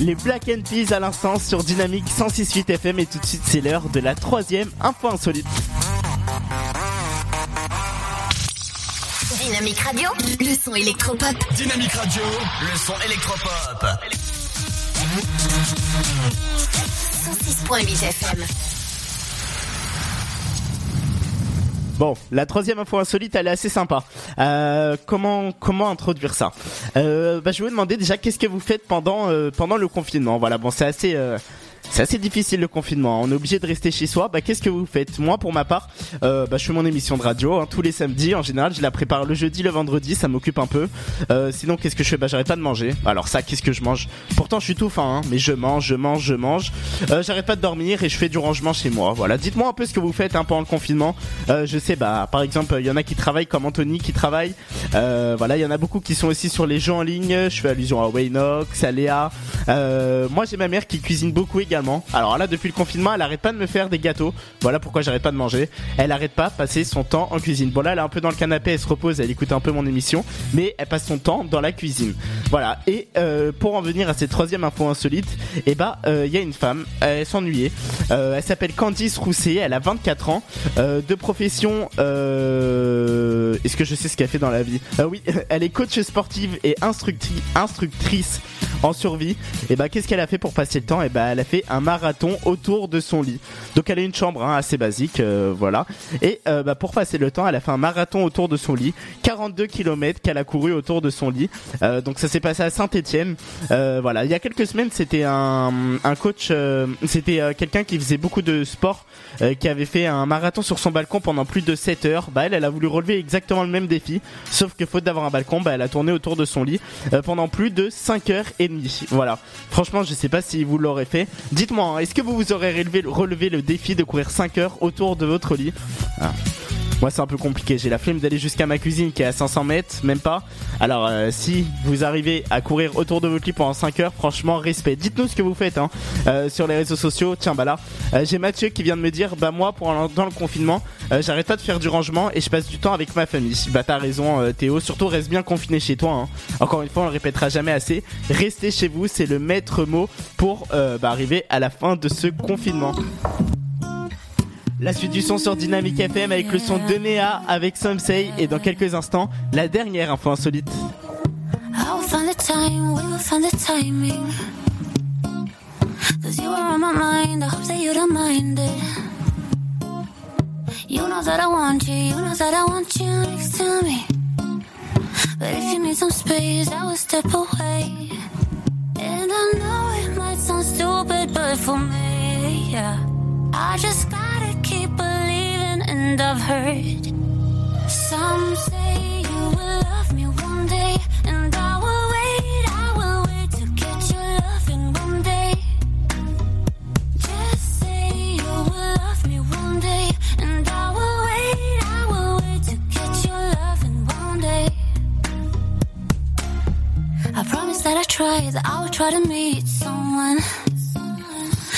Speaker 7: Les Black and Peas à l'instant sur Dynamique 106.8 FM et tout de suite c'est l'heure de la troisième info insolite.
Speaker 1: Dynamique Radio, le son électropop.
Speaker 16: Dynamique Radio, le son électropop.
Speaker 1: 106.8 FM.
Speaker 7: Bon, la troisième info insolite, elle est assez sympa. Euh, comment comment introduire ça euh, bah, Je vais vous demander déjà qu'est-ce que vous faites pendant euh, pendant le confinement? Voilà, bon, c'est assez euh, c'est assez difficile le confinement. On est obligé de rester chez soi. Bah, qu'est-ce que vous faites? Moi, pour ma part, euh, bah, je fais mon émission de radio hein, tous les samedis. En général, je la prépare le jeudi, le vendredi. Ça m'occupe un peu. Euh, sinon, qu'est-ce que je fais? Bah, j'arrête pas de manger. Alors ça, qu'est-ce que je mange? Pourtant, je suis tout faim, hein, mais je mange, je mange, je mange. Euh, j'arrête pas de dormir et je fais du rangement chez moi. Voilà. Dites-moi un peu ce que vous faites hein, pendant le confinement. Euh, je sais, bah, par exemple, il y en a qui travaillent comme Anthony qui travaille. Euh, voilà, il y en a beaucoup qui sont aussi sur les jeux en ligne. Je fais allusion à Waynox, à Léa. Euh, moi, j'ai ma mère qui cuisine beaucoup également. Alors là, depuis le confinement, elle arrête pas de me faire des gâteaux. Voilà pourquoi j'arrête pas de manger. Elle arrête pas de passer son temps en cuisine. Bon là, elle est un peu dans le canapé, elle se repose, elle écoute un peu mon émission, mais elle passe son temps dans la cuisine. Voilà. Et euh, pour en venir à cette troisième info insolite, et bah, il y a une femme, elle s'ennuyait. Euh, elle s'appelle Candice Rousset, elle a 24 ans, euh, de profession. Euh, Est-ce que je sais ce qu'elle fait dans la vie? Euh, Oui, [LAUGHS] elle est coach sportive et instructrice en survie. Et bah, qu'est-ce qu'elle a fait pour passer le temps? Bah, elle a fait un marathon autour de son lit. Donc, elle a une chambre hein, assez basique, euh, voilà. Et euh, bah, pour passer le temps, elle a fait un marathon autour de son lit, 42 km qu'elle a couru autour de son lit. Euh, donc, ça s'est passé à Saint-Étienne. Voilà, il y a quelques semaines, c'était un, un coach, c'était quelqu'un qui faisait beaucoup de sport, qui avait fait un marathon sur son balcon pendant plus de 7 heures. Bah, elle, a voulu relever exactement le même défi, sauf que faute d'avoir un balcon, bah, elle a tourné autour de son lit pendant plus de 5 heures et demie. Voilà. Franchement, je sais pas si vous l'aurez fait. Dites-moi, hein, est-ce que vous vous aurez relevé, le défi de courir 5 heures autour de votre lit? Ah. Moi, c'est un peu compliqué. J'ai la flemme d'aller jusqu'à ma cuisine qui est à 500 mètres, même pas. Alors, euh, si vous arrivez à courir autour de votre lit pendant 5 heures, franchement, respect. Dites-nous ce que vous faites hein, euh, sur les réseaux sociaux. Tiens, bah là, euh, j'ai Mathieu qui vient de me dire, bah moi, pour dans le confinement, j'arrête pas de faire du rangement et je passe du temps avec ma famille. Bah t'as raison, Théo. Surtout, reste bien confiné chez toi. hein. Encore une fois, on le répétera jamais assez. Restez chez vous, c'est le maître mot pour bah, arriver à la fin de ce confinement. La suite du son sur Dynamic FM avec le son de Néa avec Somsei et dans quelques instants, la dernière info insolite.
Speaker 22: You know that I want you, you know that I want you next to me. But if you need some space, I will step away. And I know it might sound stupid, but for me, yeah. I just gotta keep believing, and I've heard some say you will love me one day, and I will wait, I will wait to get your loving one day. Just say you will love me one day, and I will wait, I will wait to get your loving one day. I promise that I try, that I will try to meet someone.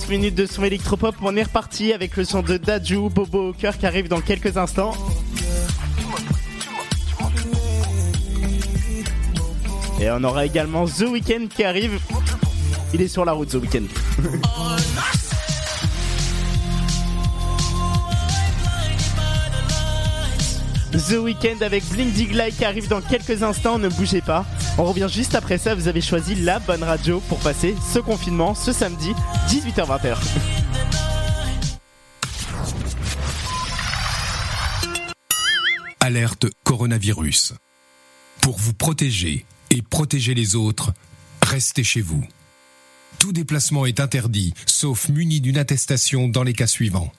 Speaker 7: 40 minutes de son électropop, on est reparti avec le son de Daju, Bobo au qui arrive dans quelques instants. Et on aura également The Weeknd qui arrive. Il est sur la route The Weeknd. [LAUGHS] The Weeknd avec Blink Diglai qui arrive dans quelques instants, ne bougez pas. On revient juste après ça, vous avez choisi la bonne radio pour passer ce confinement ce samedi 18h-20h.
Speaker 12: Alerte coronavirus. Pour vous protéger et protéger les autres, restez chez vous. Tout déplacement est interdit, sauf muni d'une attestation dans les cas suivants.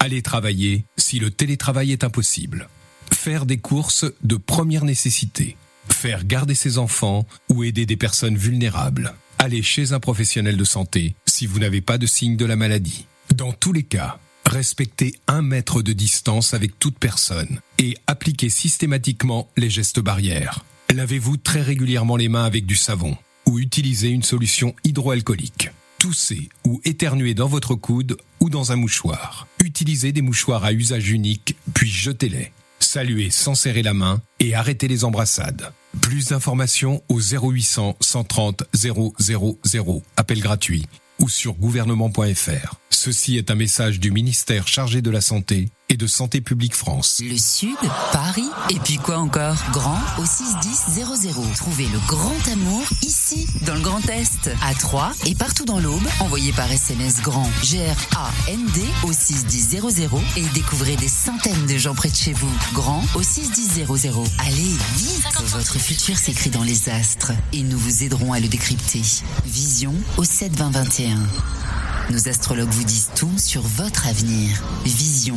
Speaker 12: Aller travailler si le télétravail est impossible. Faire des courses de première nécessité. Faire garder ses enfants ou aider des personnes vulnérables. Aller chez un professionnel de santé si vous n'avez pas de signe de la maladie. Dans tous les cas, respectez un mètre de distance avec toute personne et appliquez systématiquement les gestes barrières. Lavez-vous très régulièrement les mains avec du savon ou utilisez une solution hydroalcoolique. Toussez ou éternuez dans votre coude ou dans un mouchoir. Utilisez des mouchoirs à usage unique, puis jetez-les. Saluez sans serrer la main et arrêtez les embrassades. Plus d'informations au 0800 130 000, appel gratuit, ou sur gouvernement.fr. Ceci est un message du ministère chargé de la Santé et de Santé publique France.
Speaker 10: Le Sud, Paris, et puis quoi encore? Grand au 61000. Trouvez le grand amour ici, dans le Grand Est, à Troyes et partout dans l'Aube. Envoyez par SMS grand G-R-A-N-D au 61000 et découvrez des centaines de gens près de chez vous. Grand au 61000. Allez, vite Votre futur s'écrit dans les astres et nous vous aiderons à le décrypter. Vision au 72021. Nos astrologues vous disent tout sur votre avenir. Vision,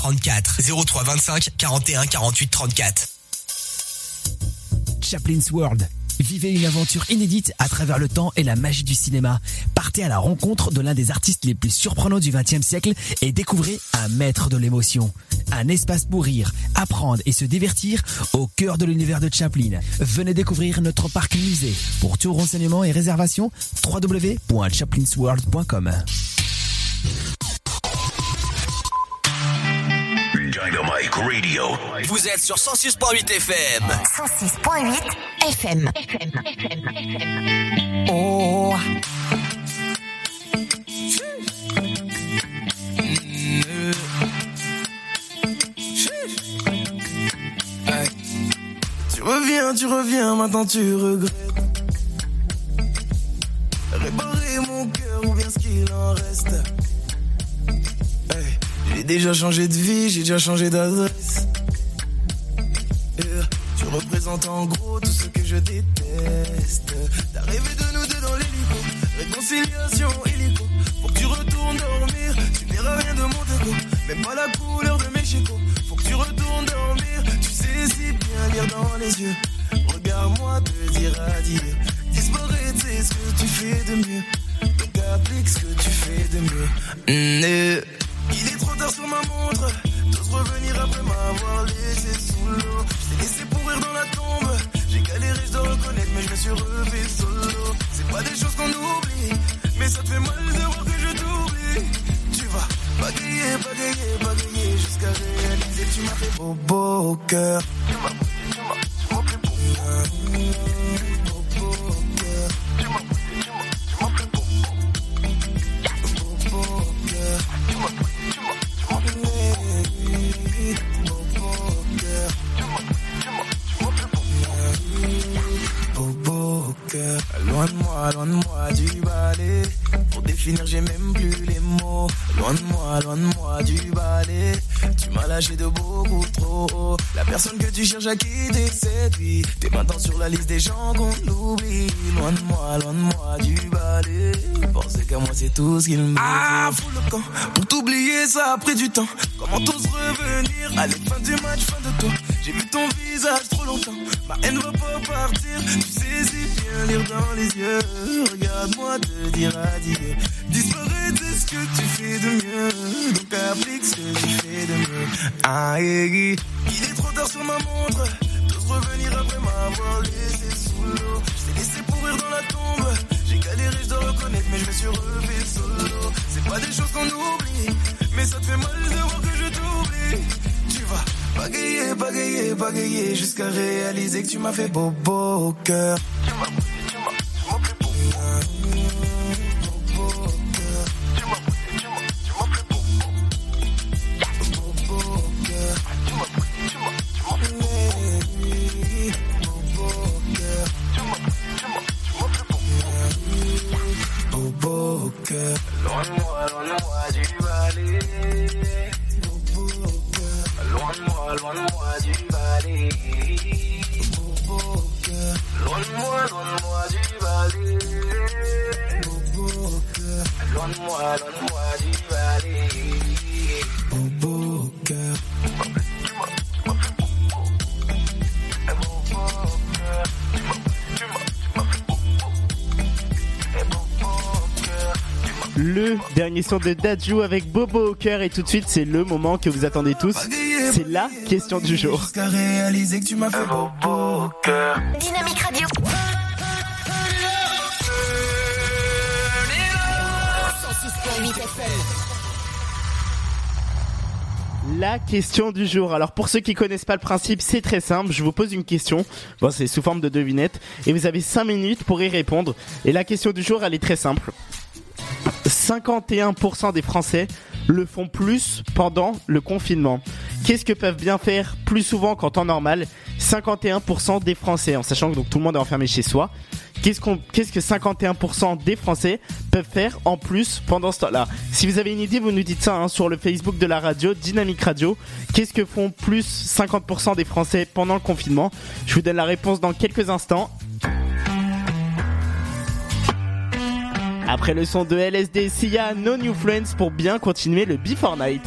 Speaker 4: 34. 03 25 41 48 34.
Speaker 11: Chaplin's World. Vivez une aventure inédite à travers le temps et la magie du cinéma. Partez à la rencontre de l'un des artistes les plus surprenants du XXe siècle et découvrez un maître de l'émotion. Un espace pour rire, apprendre et se divertir au cœur de l'univers de Chaplin. Venez découvrir notre parc musée. Pour tout renseignement et réservation, www.chaplinsworld.com.
Speaker 5: Radio.
Speaker 16: Vous êtes sur 106.8 FM.
Speaker 1: 106.8 FM.
Speaker 17: Oh. Hey. Tu reviens, tu reviens, maintenant tu regrettes. Réparer mon cœur ou bien ce qu'il en reste. J'ai déjà changé de vie, j'ai déjà changé d'adresse. Yeah. Tu représentes en gros tout ce que je déteste. T'as rêvé de nous deux dans l'hélico. Réconciliation illico. Faut que tu retournes dormir. Tu verras rien de mon déco. Même pas la couleur de mes chicots. Faut que tu retournes dormir. Tu sais si bien lire dans les yeux. Regarde-moi te dire adieu. Disparaître, c'est ce que tu fais de mieux. Donc applique ce que tu fais de mieux. Mm, eh. Il est trop tard sur ma montre. T'oses revenir après m'avoir laissé sous l'eau. Je t'ai laissé pourrir dans la tombe. J'ai galéré, je dois reconnaître, mais je me suis relevé solo. C'est pas des choses qu'on oublie, mais ça te fait mal de voir que je t'oublie. Tu vas bagayer, bagayer, bagayer jusqu'à réaliser tu m'as fait beau, beau au cœur. Tu m'as tu m'as, tu m'as fait beau. cœur. Loin de moi, loin de moi du balai. Pour définir, j'ai même plus les mots. Loin de moi, loin de moi du balai. Tu m'as lâché de beaucoup trop haut. La personne que tu cherches à quitter, lui. T'es maintenant sur la liste des gens qu'on oublie. Loin de moi, loin de moi du balai. Penser qu'à moi, c'est tout ce qu'il me. Ah, fous le camp. Pour t'oublier, ça a pris du temps. Comment t'oses revenir Allez, fin du match, fin de toi? J'ai vu ton visage trop longtemps. Ma haine va pas partir. Tu sais si bien lire dans les yeux. Regarde-moi te dire adieu. Disparaître, c'est ce que tu fais de mieux. Donc applique ce que tu fais de mieux. Ah, eh, eh. il est trop tard sur ma montre. T'oses revenir après m'avoir laissé sous l'eau? Je t'ai laissé pourrir dans la tombe. J'ai galéré, je dois reconnaître, mais je me suis refait solo. C'est pas des choses qu'on oublie. Mais ça te fait mal de voir que je t'oublie. Tu vas bagayer, bagayer, bagayer jusqu'à réaliser que tu m'as fait bobo au cœur. Cœur. Loin de moi, loin de moi du cœur. Loin de moi, loin de moi du cœur. Loin de moi, loin de moi du cœur. Loin de moi, loin de moi du balai. Bobo au cœur.
Speaker 7: Le dernier son de Dajou avec Bobo au cœur et tout de suite c'est le moment que vous attendez tous. C'est la question du jour.
Speaker 17: Jusqu'à réaliser que tu m'as fait bobo au cœur.
Speaker 1: Dynamique Radio. 106.8 FM.
Speaker 7: La question du jour. Alors pour ceux qui connaissent pas le principe, c'est très simple. Je vous pose une question. Bon, c'est sous forme de devinette et vous avez 5 minutes pour y répondre. Et la question du jour, elle est très simple. 51% des Français le font plus pendant le confinement. Qu'est-ce que peuvent bien faire plus souvent qu'en temps normal 51% des Français, en sachant que donc tout le monde est enfermé chez soi. Qu'est-ce qu'est-ce que 51% des Français peuvent faire en plus pendant ce temps-là? Si vous avez une idée, vous nous dites ça hein, sur le Facebook de la radio, Dynamique Radio. Qu'est-ce que font plus 50% des Français pendant le confinement? Je vous donne la réponse dans quelques instants. Après le son de LSD, Sia, No New Friends pour bien continuer le Before Night.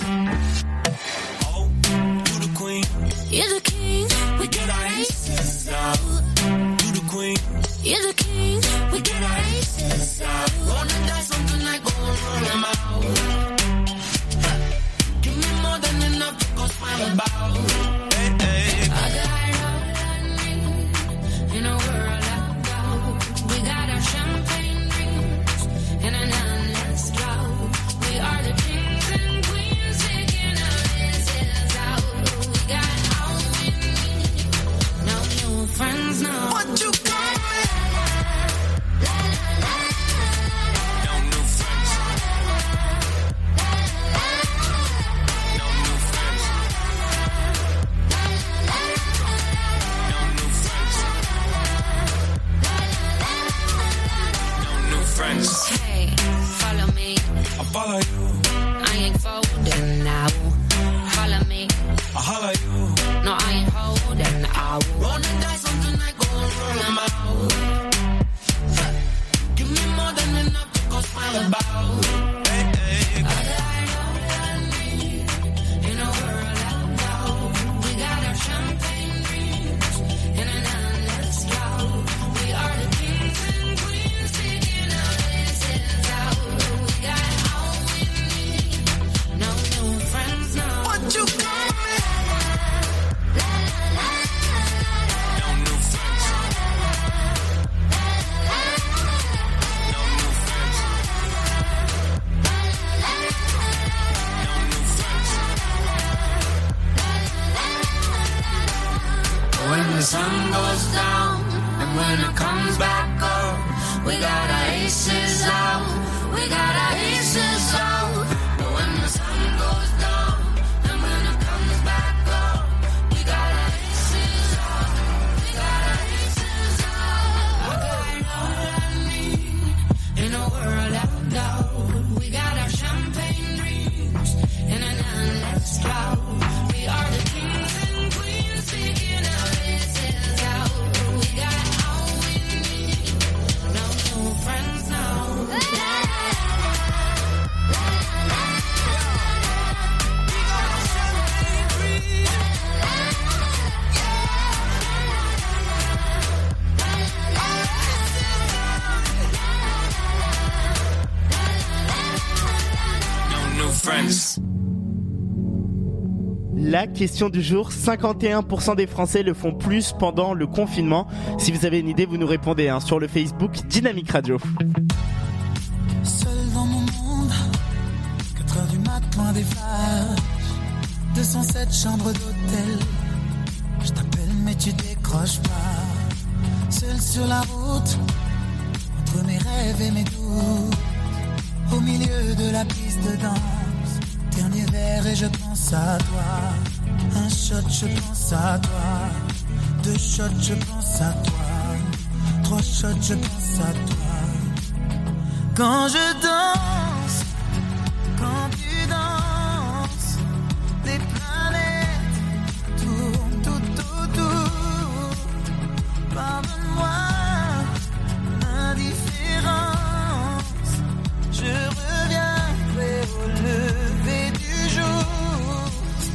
Speaker 9: Follow
Speaker 17: you.
Speaker 9: I ain't folding now. Follow me.
Speaker 17: I holla you.
Speaker 9: No, I ain't holding out.
Speaker 17: Wanna die on tonight, go and roll them out. Give me more than enough to go smile about.
Speaker 9: Goes down. And when it comes back up, we got
Speaker 7: la question du jour. 51% des Français le font plus pendant le confinement. Si vous avez une idée, vous nous répondez hein, sur le Facebook Dynamique Radio.
Speaker 23: Seul dans mon monde, 4 heures du mat, loin des flashs. 207 chambres d'hôtel. Je t'appelle, mais tu décroches pas. Seul sur la route, entre mes rêves et mes doutes. Au milieu de la piste de danse. Et je pense à toi. Un shot, je pense à toi. Deux shots, je pense à toi. Trois shots, je pense à toi. Quand je danse,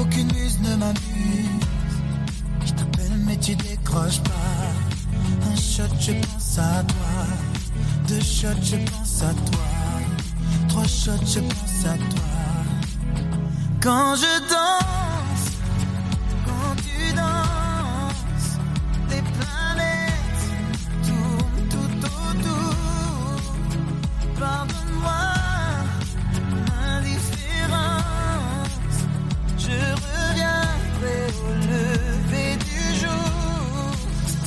Speaker 23: aucune muse ne m'amuse. Je t'appelle mais tu décroches pas. Un shot, je pense à toi. Deux shots, je pense à toi. Trois shots, je pense à toi. Quand je danse,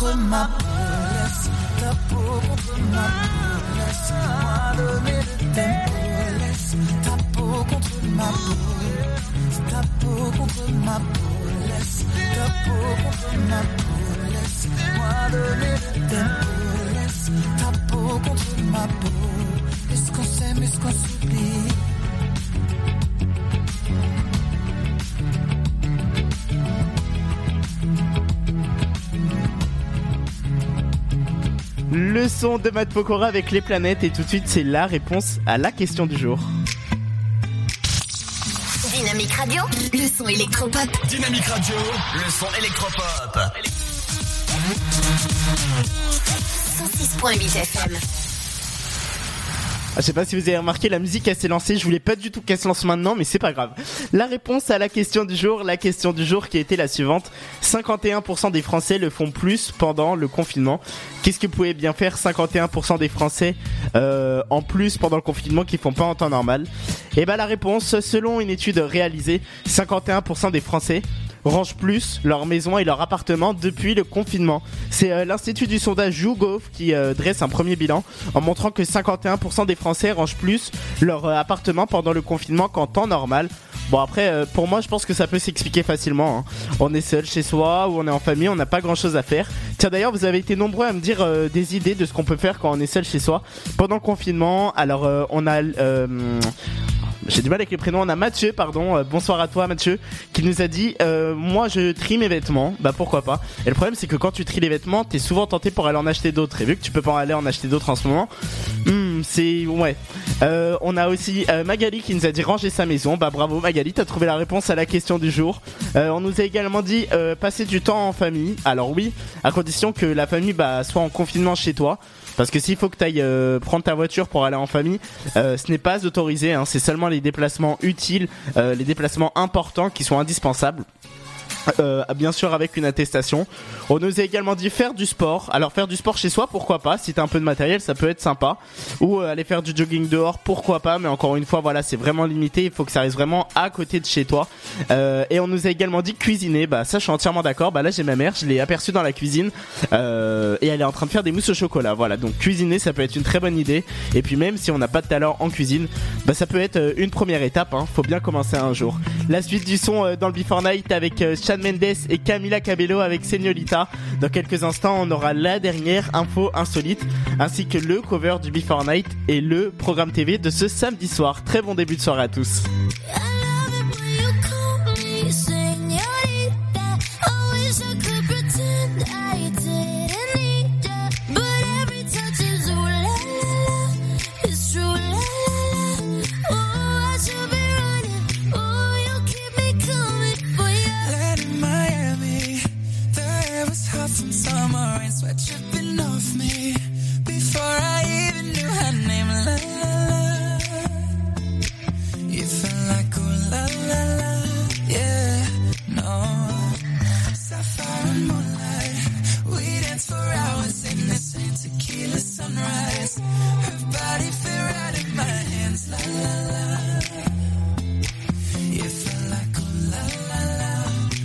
Speaker 23: Contre ma peau, ta peau contre ma peau, laisse-moi donner le tempo, laisse ta peau contre ma peau, ta peau contre ma peau, laisse ta peau contre ma peau, laisse-moi donner le tempo, laisse ta peau contre ma peau.
Speaker 7: Le son de Matt Pokora avec les planètes et tout de suite c'est la réponse à la question du jour.
Speaker 1: Dynamique Radio, le son électropop.
Speaker 4: Dynamique Radio, le son électropop.
Speaker 1: 106.8 FM.
Speaker 7: Ah, je sais pas si vous avez remarqué, la musique elle s'est lancée. Je voulais pas du tout qu'elle se lance maintenant, mais c'est pas grave. La réponse à la question du jour, la question du jour qui été la suivante 51% des Français le font plus pendant le confinement. Qu'est-ce que pouvait bien faire 51% des Français euh, en plus pendant le confinement qui font pas en temps normal? Et ben la réponse, selon une étude réalisée, 51% des Français rangent plus leur maison et leur appartement depuis le confinement. C'est euh, l'institut du sondage YouGov qui euh, dresse un premier bilan en montrant que 51% des Français rangent plus leur euh, appartement pendant le confinement qu'en temps normal. Bon après, pour moi, je pense que ça peut s'expliquer facilement. hein. On est seul chez soi ou on est en famille, on n'a pas grand-chose à faire. Tiens d'ailleurs, vous avez été nombreux à me dire des idées de ce qu'on peut faire quand on est seul chez soi pendant le confinement. Alors on a j'ai du mal avec les prénoms. On a Mathieu, pardon. euh, bonsoir à toi, Mathieu, qui nous a dit euh, Moi, je trie mes vêtements. Bah, pourquoi pas Et le problème, c'est que quand tu tries les vêtements, t'es souvent tenté pour aller en acheter d'autres. Et vu que tu peux pas aller en acheter d'autres en ce moment, hmm, Euh, on a aussi euh, Magali qui nous a dit ranger sa maison. Bah bravo Magali, t'as trouvé la réponse à la question du jour. Euh, on nous a également dit passer du temps en famille. Alors oui, à condition que la famille bah, soit en confinement chez toi. Parce que s'il faut que tu ailles prendre ta voiture pour aller en famille, ce n'est pas autorisé. Hein, c'est seulement les déplacements utiles, les déplacements importants qui sont indispensables. Euh, bien sûr avec une attestation. On nous a également dit faire du sport. Alors faire du sport chez soi, pourquoi pas? Si t'as un peu de matériel, ça peut être sympa. Ou euh, aller faire du jogging dehors, pourquoi pas? Mais encore une fois, voilà, c'est vraiment limité. Il faut que ça reste vraiment à côté de chez toi. Euh, et on nous a également dit cuisiner. Bah ça, je suis entièrement d'accord. Bah là, j'ai ma mère, je l'ai aperçue dans la cuisine euh, et elle est en train de faire des mousses au chocolat. Voilà, donc cuisiner, ça peut être une très bonne idée. Et puis même si on n'a pas de talent en cuisine, bah ça peut être euh, une première étape. Hein. Faut bien commencer un jour. La suite du son dans le Before Night avec Mendes et Camila Cabello avec Señorita. Dans quelques instants, on aura la dernière info insolite ainsi que le cover du Before Night et le programme TV de ce samedi soir. Très bon début de soirée à tous.
Speaker 9: Sunrise. Her body my hands, la la la. Felt like ooh la la la,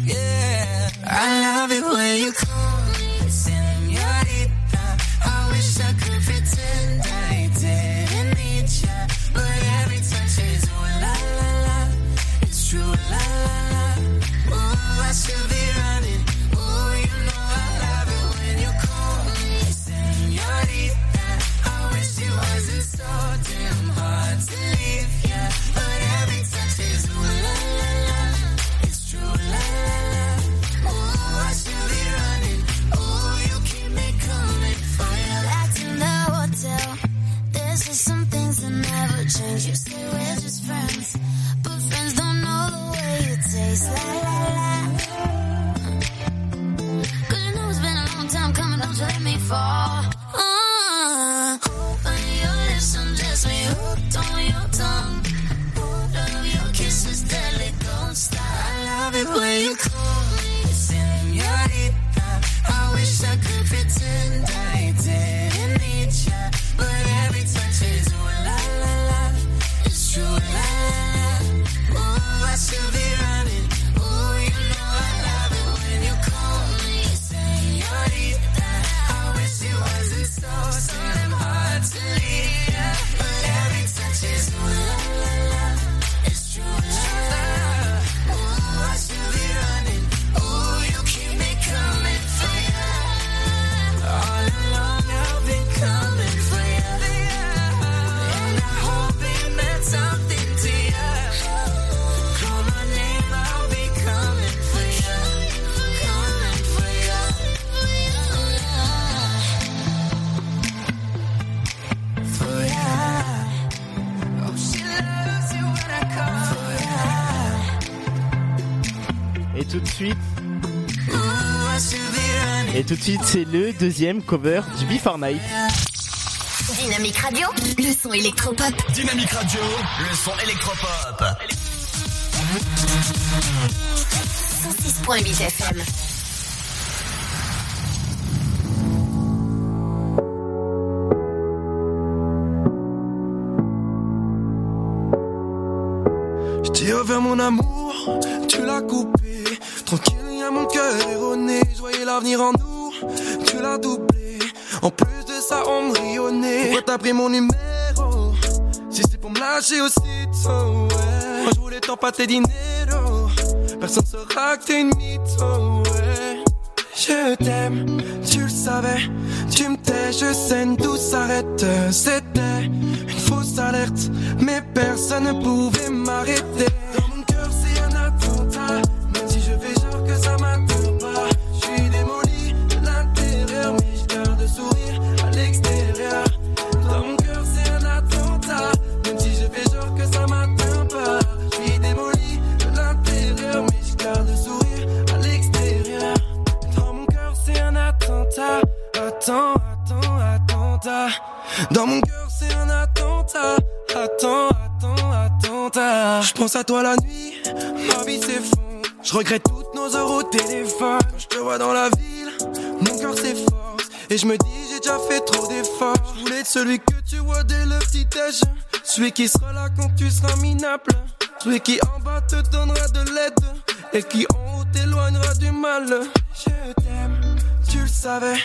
Speaker 9: yeah. I love it when you call me señorita. I wish I could pretend I didn't need ya, but every touch is ooh la la la. It's true la la la. I should be so damn hard to leave
Speaker 7: suite, c'est le deuxième cover du Before Night.
Speaker 1: Dynamique Radio, le son électropop.
Speaker 4: Dynamique Radio, le son électropop.
Speaker 1: 106.8 FM.
Speaker 17: Je t'ai offert mon amour, tu l'as coupé. Tranquille, y a mon cœur erroné. Je voyais l'avenir en nous, En plus de ça, on me rionnait. Pourquoi t'as pris mon numéro? Si c'est pour me lâcher aussitôt, ouais. Moi, je voulais t'empâter dinero. Personne saura que t'es une mytho, ouais. Je t'aime, tu le savais. Tu me tais, je saigne, tout s'arrête. C'était une fausse alerte, mais personne ne pouvait m'arrêter. Pense à toi la nuit, ma vie s'effondre. Je regrette toutes nos heures au téléphone. Quand je te vois dans la ville, mon cœur s'efforce. Et je me dis, j'ai déjà fait trop d'efforts. Je voulais être celui que tu vois dès le petit déj. Celui qui sera là quand tu seras minable. Celui qui en bas te donnera de l'aide. Et qui en haut t'éloignera du mal. Je t'aime, tu le savais.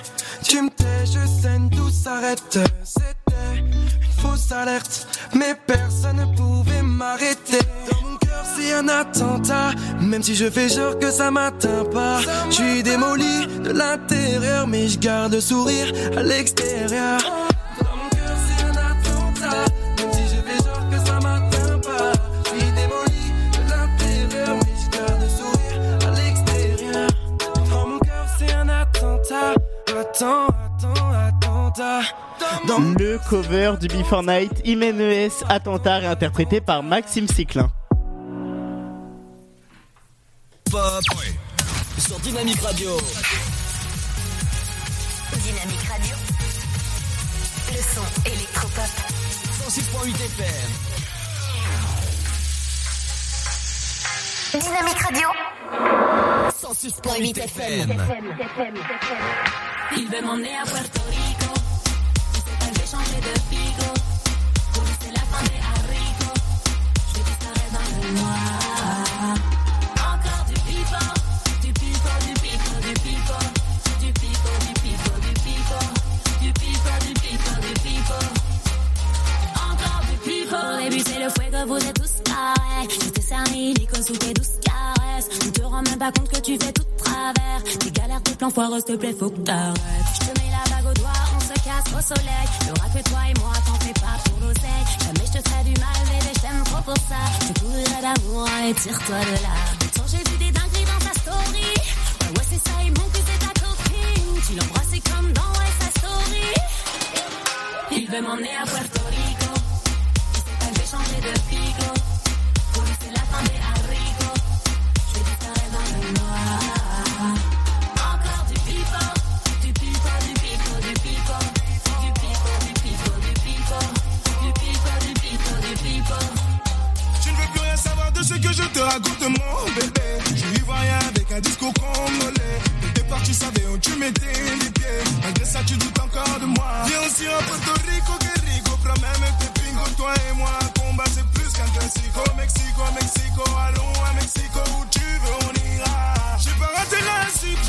Speaker 17: Tu me tais, je saigne, tout s'arrête. C'était une fausse alerte. Mais personne ne pouvait m'arrêter. Dans mon cœur, c'est un attentat. Même si je fais genre que ça m'atteint pas. Je suis démoli de l'intérieur, mais je garde le sourire à l'extérieur. Le
Speaker 7: cover du Before Night, Imenes Attentat, interprété par Maxime Cyclin.
Speaker 4: Pop sur Dynamique Radio.
Speaker 6: Dynamique Radio. Le son électropop.
Speaker 4: 106.8 FM.
Speaker 6: Dynamique Radio.
Speaker 4: 106.8 FM.
Speaker 24: Il veut m'emmener à Puerto Rico. Changer de pico. Pour lui, la fin des haricots. Je vais disparaître dans le noir. Encore du pipo, du pipo, du pipo, du pipo. Du pipo, du pipo, du pipo. Du pipo, du pipo, du pipo. Encore du. Au début, c'est le fuego, vous êtes tous pareils. Je te cernis, con sous tes douces caresses. Tu te rends même pas compte que tu fais tout de travers. Tes galères, tes plans foireux, s'il te plaît, faut que t'arrêtes. Casse au soleil. Y'aura que toi et moi, t'en fais pas pour l'oseille. Jamais je te ferai du mal, bébé, je t'aime trop pour ça. Je te couvrirai d'amour et tire-toi de là. Tant j'ai vu des dingueries dans ta story. Ouais, ouais, c'est ça, il manque que c'est ta copine. Tu l'embrasses comme dans ouais, sa story. Il veut m'emmener à Puerto Rico. Il sait pas que je vais changer de pico. Pour lui, c'est la fin des
Speaker 17: de ce que je te raconte, mon bébé. Je suis ivoirien avec un discours congolais. Au départ, tu savais où tu mettais les pieds. Malgré ça, tu doutes encore de moi. Viens aussi à Puerto Rico, que Rico. Prends même tes pingos, toi et moi. Combat, c'est plus qu'un classico. Mexico, Mexico, allons à Mexico. Où tu veux, on ira. J'ai pas raté la cible,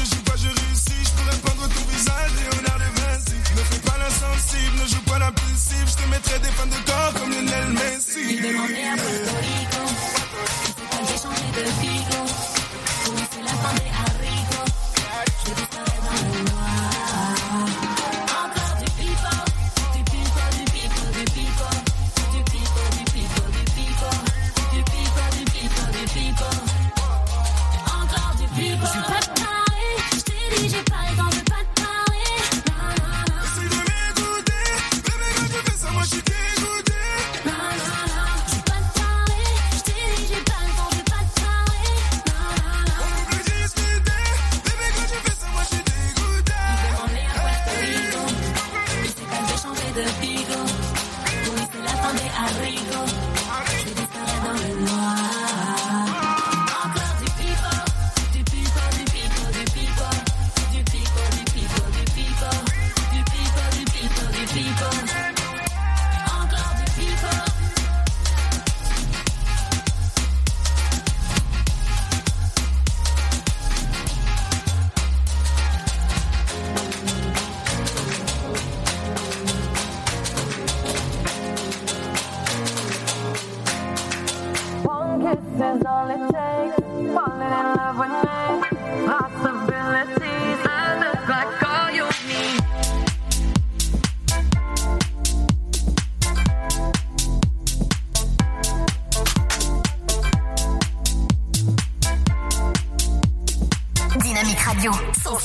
Speaker 17: l'insensible, ne joue pas l'impulsif. Je te mettrai des fans de corps comme Lionel Messi.
Speaker 24: Veut m'emmener à Puerto Rico. Pas que j'ai changé de pico. Pour c'est la fin des haricots. Je disparaître dans le noir.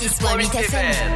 Speaker 6: 106.8 FM.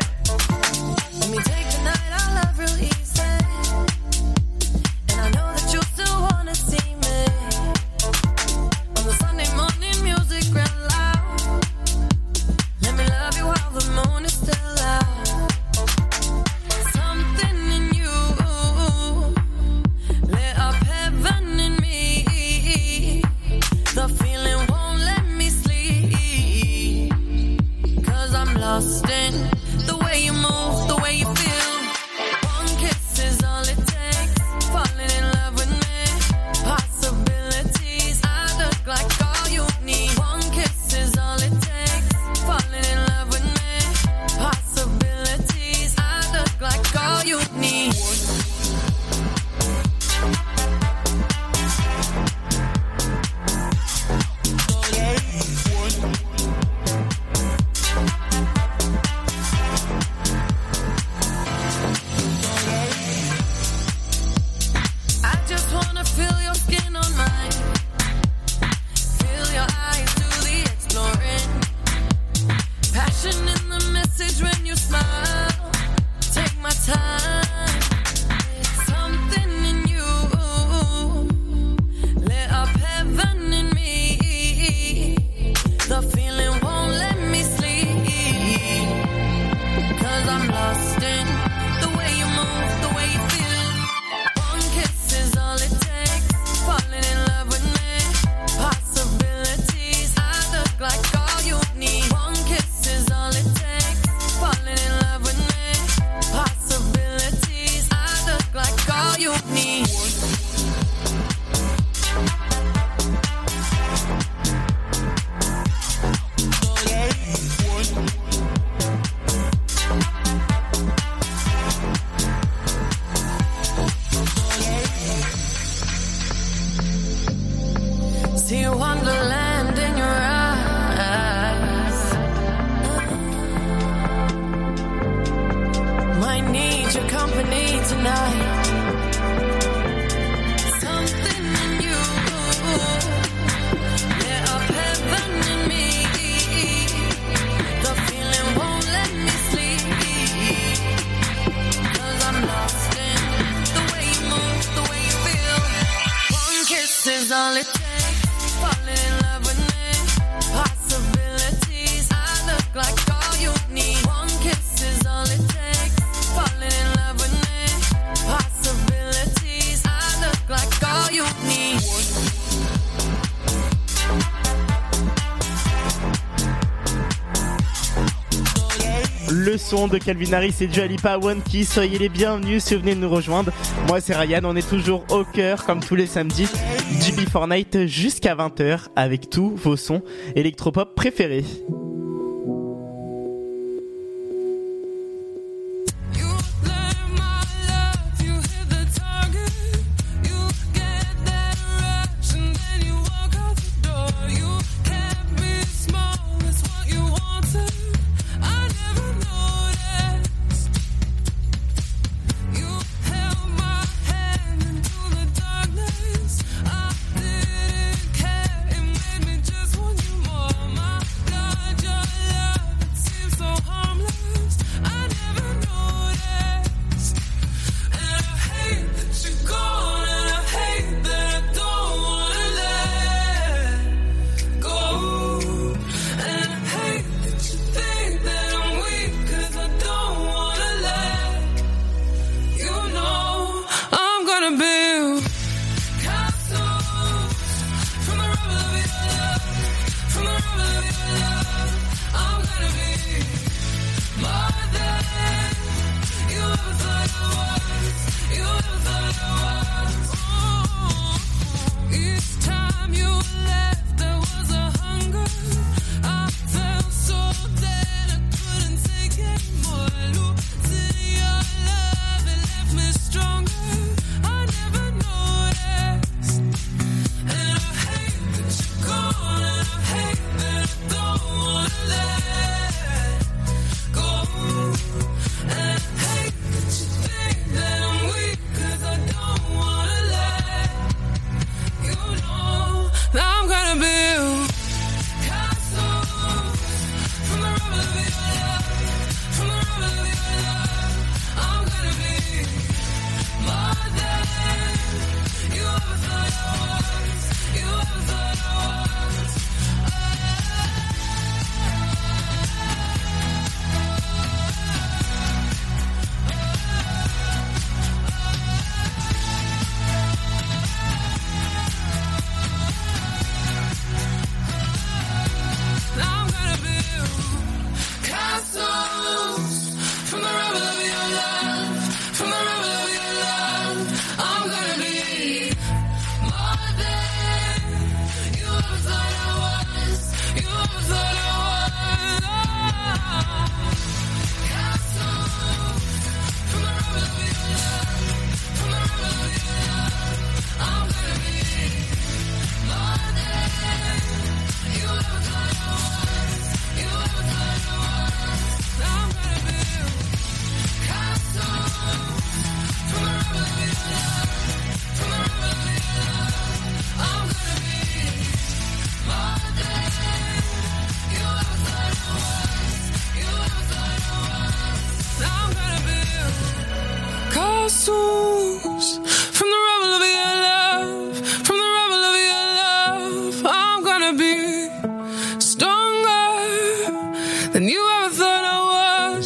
Speaker 17: de Calvin Harris et Joe Alipa One Key. Soyez les bienvenus si vous venez de nous rejoindre. Moi c'est Ryan, on est toujours au cœur comme tous les samedis du Fortnite jusqu'à 20h avec tous vos sons électropop préférés.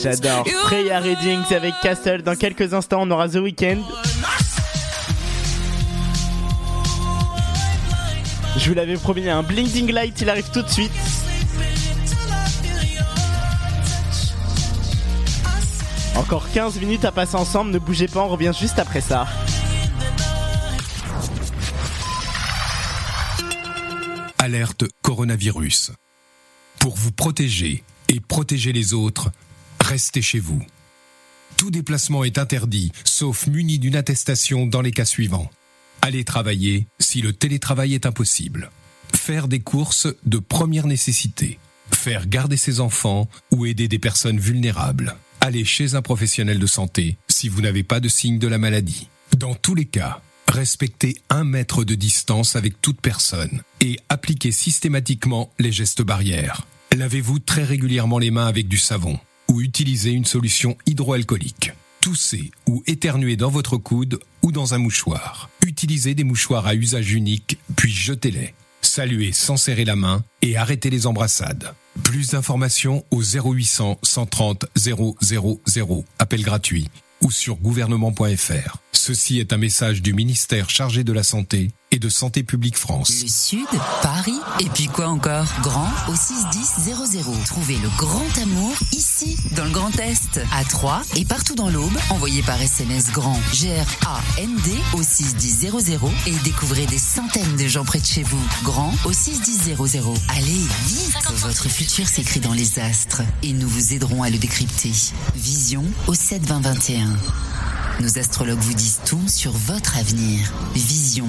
Speaker 7: J'adore. Freya Readings avec Castle. Dans quelques instants, on aura The Weeknd. Je vous l'avais promis, un Blinding Light, il arrive tout de suite. Encore 15 minutes à passer ensemble, ne bougez pas, on revient juste après ça.
Speaker 12: Alerte coronavirus. Pour vous protéger et protéger les autres, restez chez vous. Tout déplacement est interdit, sauf muni d'une attestation dans les cas suivants. Aller travailler si le télétravail est impossible. Faire des courses de première nécessité. Faire garder ses enfants ou aider des personnes vulnérables. Aller chez un professionnel de santé si vous n'avez pas de signe de la maladie. Dans tous les cas, respectez un mètre de distance avec toute personne et appliquez systématiquement les gestes barrières. Lavez-vous très régulièrement les mains avec du savon ou utilisez une solution hydroalcoolique. Toussez ou éternuez dans votre coude ou dans un mouchoir. Utilisez des mouchoirs à usage unique, puis jetez-les. Saluez sans serrer la main et arrêtez les embrassades. Plus d'informations au 0800 130 000, appel gratuit, ou sur gouvernement.fr. Ceci est un message du ministère chargé de la Santé et de Santé publique France.
Speaker 10: Le Sud, Paris, et puis quoi encore? Grand au 61000. Trouvez le grand amour ici, dans le Grand Est, à Troyes et partout dans l'Aube. Envoyez par SMS grand G-R-A-N-D au 61000 et découvrez des centaines de gens près de chez vous. Grand au 61000. Allez, vite Votre futur s'écrit dans les astres et nous vous aiderons à le décrypter. Vision au 72021. Nos astrologues vous disent tout sur votre avenir. Vision,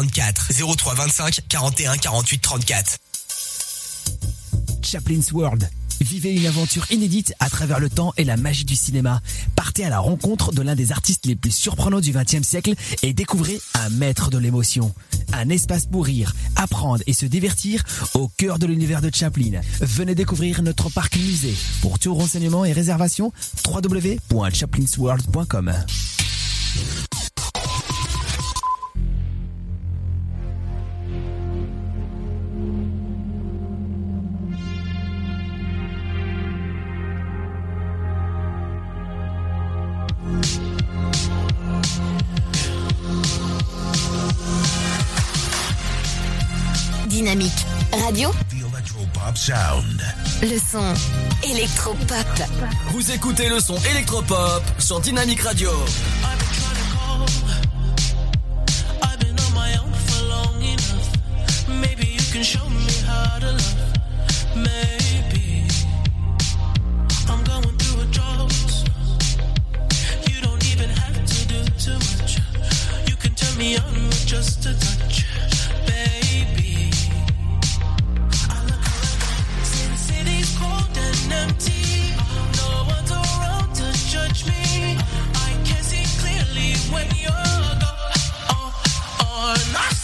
Speaker 4: 34. 03 25 41 48 34.
Speaker 11: Chaplin's World. Vivez une aventure inédite à travers le temps et la magie du cinéma. Partez à la rencontre de l'un des artistes les plus surprenants du XXe siècle et découvrez un maître de l'émotion. Un espace pour rire, apprendre et se divertir au cœur de l'univers de Chaplin. Venez découvrir notre parc musée. Pour tout renseignement et réservation, www.chaplinsworld.com.
Speaker 1: radio.
Speaker 5: Pop sound.
Speaker 1: Le son électropop.
Speaker 16: Vous écoutez le son électropop sur Dynamique Radio.
Speaker 14: I've been on my own for when you're gone. Oh, oh,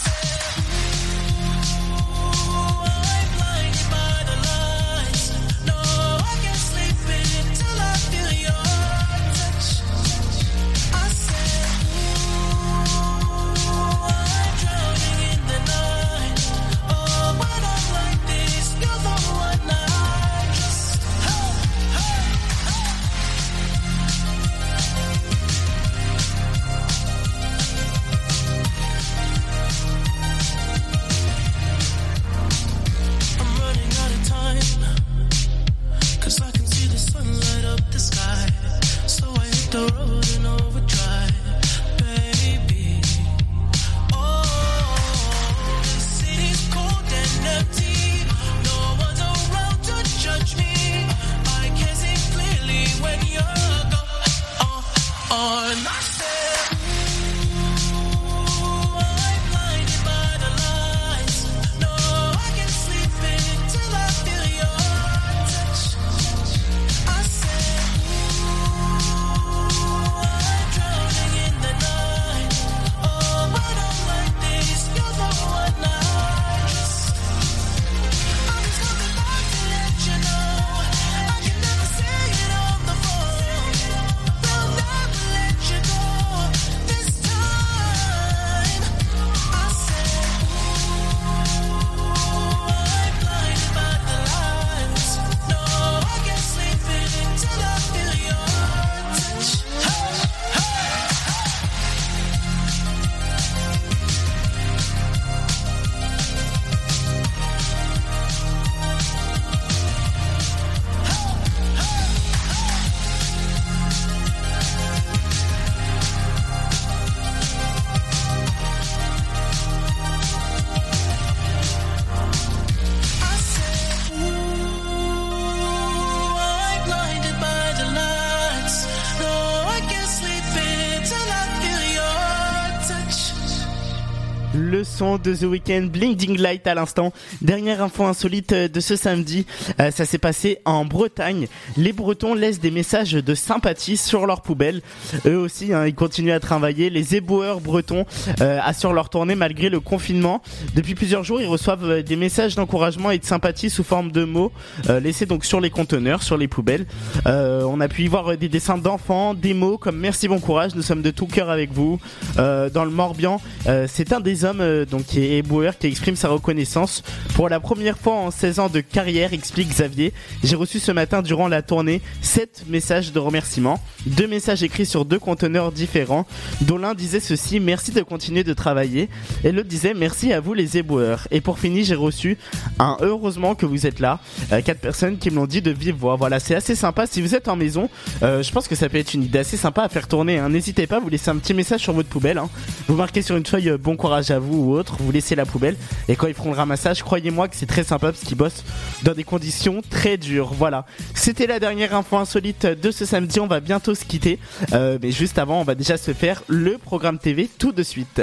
Speaker 14: The
Speaker 7: Weeknd, Blinding Light à l'instant. Dernière info insolite de ce samedi, euh, ça s'est passé en Bretagne. Les Bretons laissent des messages de sympathie sur leurs poubelles. Eux aussi, hein, ils continuent à travailler. Les éboueurs bretons euh, assurent leur tournée malgré le confinement. Depuis plusieurs jours, ils reçoivent euh, des messages d'encouragement et de sympathie sous forme de mots euh, laissés donc sur les conteneurs, sur les poubelles. Euh, on a pu y voir euh, des dessins d'enfants, des mots comme merci, bon courage, nous sommes de tout cœur avec vous. Euh, dans le Morbihan, euh, c'est un des hommes euh, donc qui est éboueur qui exprime sa reconnaissance pour la première fois en 16 ans de carrière, explique Xavier. J'ai reçu ce matin durant la tournée 7 messages de remerciement, deux messages écrits sur deux conteneurs différents, dont l'un disait ceci merci de continuer de travailler et l'autre disait merci à vous les éboueurs. Et pour finir, j'ai reçu un heureusement que vous êtes là, euh, quatre personnes qui me l'ont dit de vive voix. Voilà, c'est assez sympa. Si vous êtes en maison, euh, je pense que ça peut être une idée assez sympa à faire tourner. hein. N'hésitez pas, vous laissez un petit message sur votre poubelle. hein. Vous marquez sur une feuille euh, bon courage à vous ou autre, vous laissez la poubelle. Et quand ils feront le ramassage, croyez-moi que c'est très sympa parce qu'ils bossent dans des conditions très dures. Voilà. C'était la dernière info insolite de ce samedi. On va bientôt se quitter. Euh, mais juste avant, on va déjà se faire le programme TV tout de suite.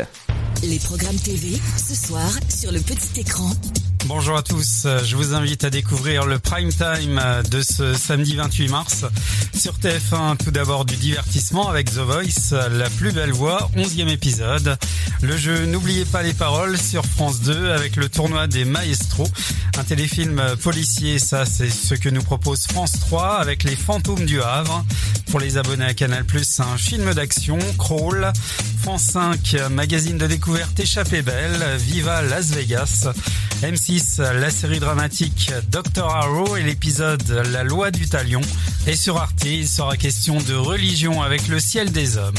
Speaker 10: Les programmes TV, ce soir, sur le petit écran.
Speaker 25: Bonjour à tous, Euh, je vous invite à découvrir le prime time euh, de ce samedi 28 mars sur TF1. Tout d'abord du divertissement avec The Voice, euh, la plus belle voix, 11e épisode. Le jeu N'oubliez pas les paroles sur France 2 avec le tournoi des maestros, un téléfilm policier, ça c'est ce que nous propose France 3 avec les fantômes du Havre. Pour les abonnés à Canal+, un film d'action, Crawl. France 5, euh, magazine de découverte Échappée Belle, Viva Las Vegas. M6, la série dramatique Dr. Arrow et l'épisode La loi du talion. Et sur Arte, il sera question de religion avec le ciel des hommes.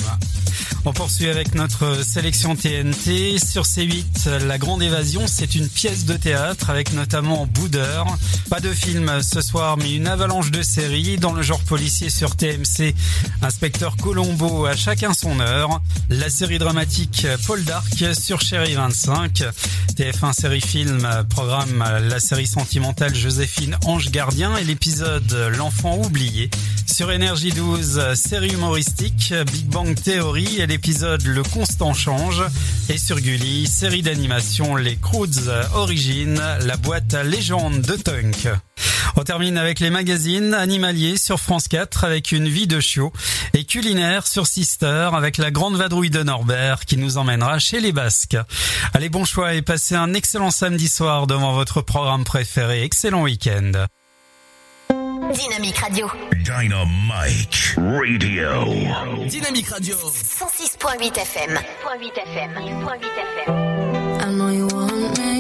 Speaker 25: On poursuit avec notre sélection TNT. Sur C8, La Grande Évasion, c'est une pièce de théâtre avec notamment Boudeur. Pas de film ce soir, mais une avalanche de séries dans le genre policier sur TMC. Inspecteur Colombo à chacun son heure. La série dramatique Paul Dark sur Chéri 25. TF1 série film programme la série sentimentale Joséphine Ange Gardien et l'épisode L'enfant oublié. Sur Énergie 12, série humoristique Big Bang Theory et l'épisode Le constant change. Et sur Gulli, série d'animation Les Croods Origines, la boîte légende de Tunk. On termine avec les magazines animaliers sur France 4 avec une vie de chiot et culinaire sur Sister avec la grande vadrouille de Norbert qui nous emmènera chez les Basques. Allez, bon choix et passez un excellent samedi soir devant votre programme préféré. Excellent week-end.
Speaker 1: Dynamique Radio.
Speaker 5: Dynamite Radio.
Speaker 16: Dynamique Radio.
Speaker 1: 106.8 FM. 106.8 FM. 106.8 FM.
Speaker 6: I know you want me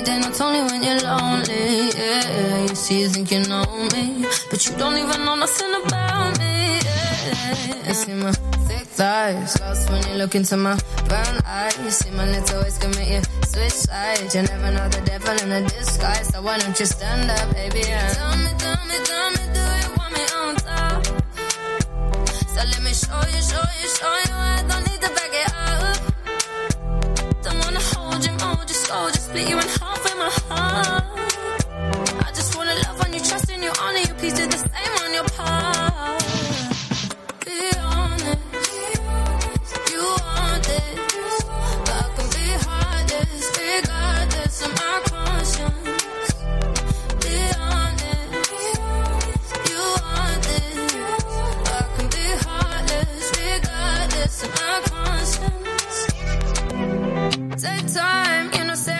Speaker 6: every day, not only when you're lonely. Yeah, you see, you think you know me, but you don't even know nothing about me. Yeah, you see my thick thighs, lost when you look into my brown eyes. You see my little ways can make you switch sides. You never know the devil in a disguise, so why don't you stand up, baby? And tell me, tell me, tell me, do you want me on top? So let me show you, show you, show you. I don't need to back it up. Mold just split you in half with my heart. I just wanna love on you, trust in you, honor you, please do the same on your part. Be honest, you want this, but I can be heartless, regardless of my conscience. Be honest, you want this, but I can be heartless, regardless of my conscience. Take time,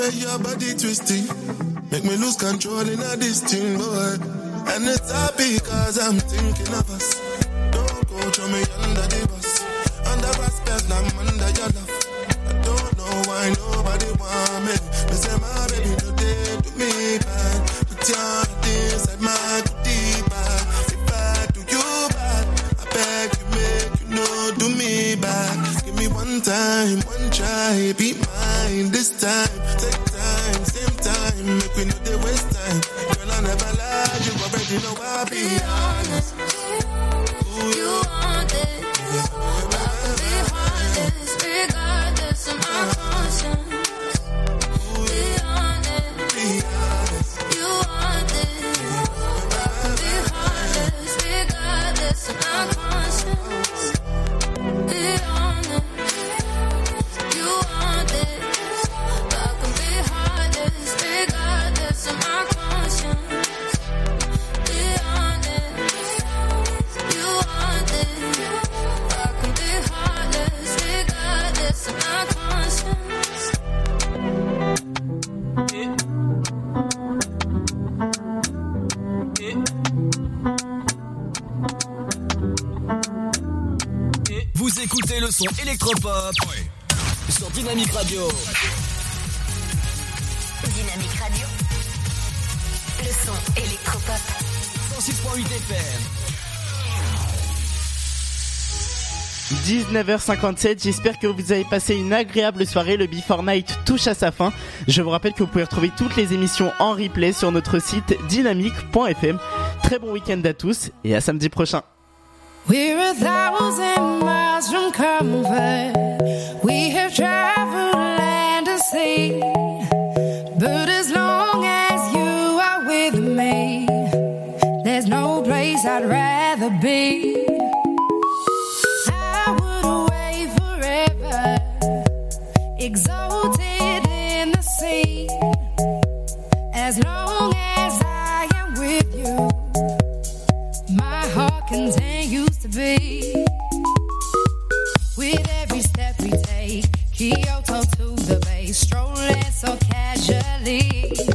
Speaker 14: way your body twisting Make me lose control in a this boy And it's happy cause I'm thinking of us Don't go
Speaker 26: throw me under the bus. Under respect, I'm under your love. I don't know why nobody want me. Me say my baby no day to me bad. Put your heart inside my goodie bag. If I do you bad, I beg you make you know do me back. Give me one time, one try, be mine this time. Take
Speaker 4: le son électropop sur Dynamique Radio.
Speaker 1: Dynamique Radio. Le son électropop.
Speaker 4: 106.8 FM.
Speaker 7: 19h57, j'espère que vous avez passé une agréable soirée. Le Before Night touche à sa fin. Je vous rappelle que vous pouvez retrouver toutes les émissions en replay sur notre site dynamique.fm. Très bon week-end à tous et à samedi prochain.
Speaker 27: We're a thousand miles from comfort. We have traveled land and sea. But as long as you are with me, there's no place I'd rather be. I would away forever, exalted in the sea. As long as I am with you, my heart continues beat. With every step we take, Kyoto to the bay, strolling so casually.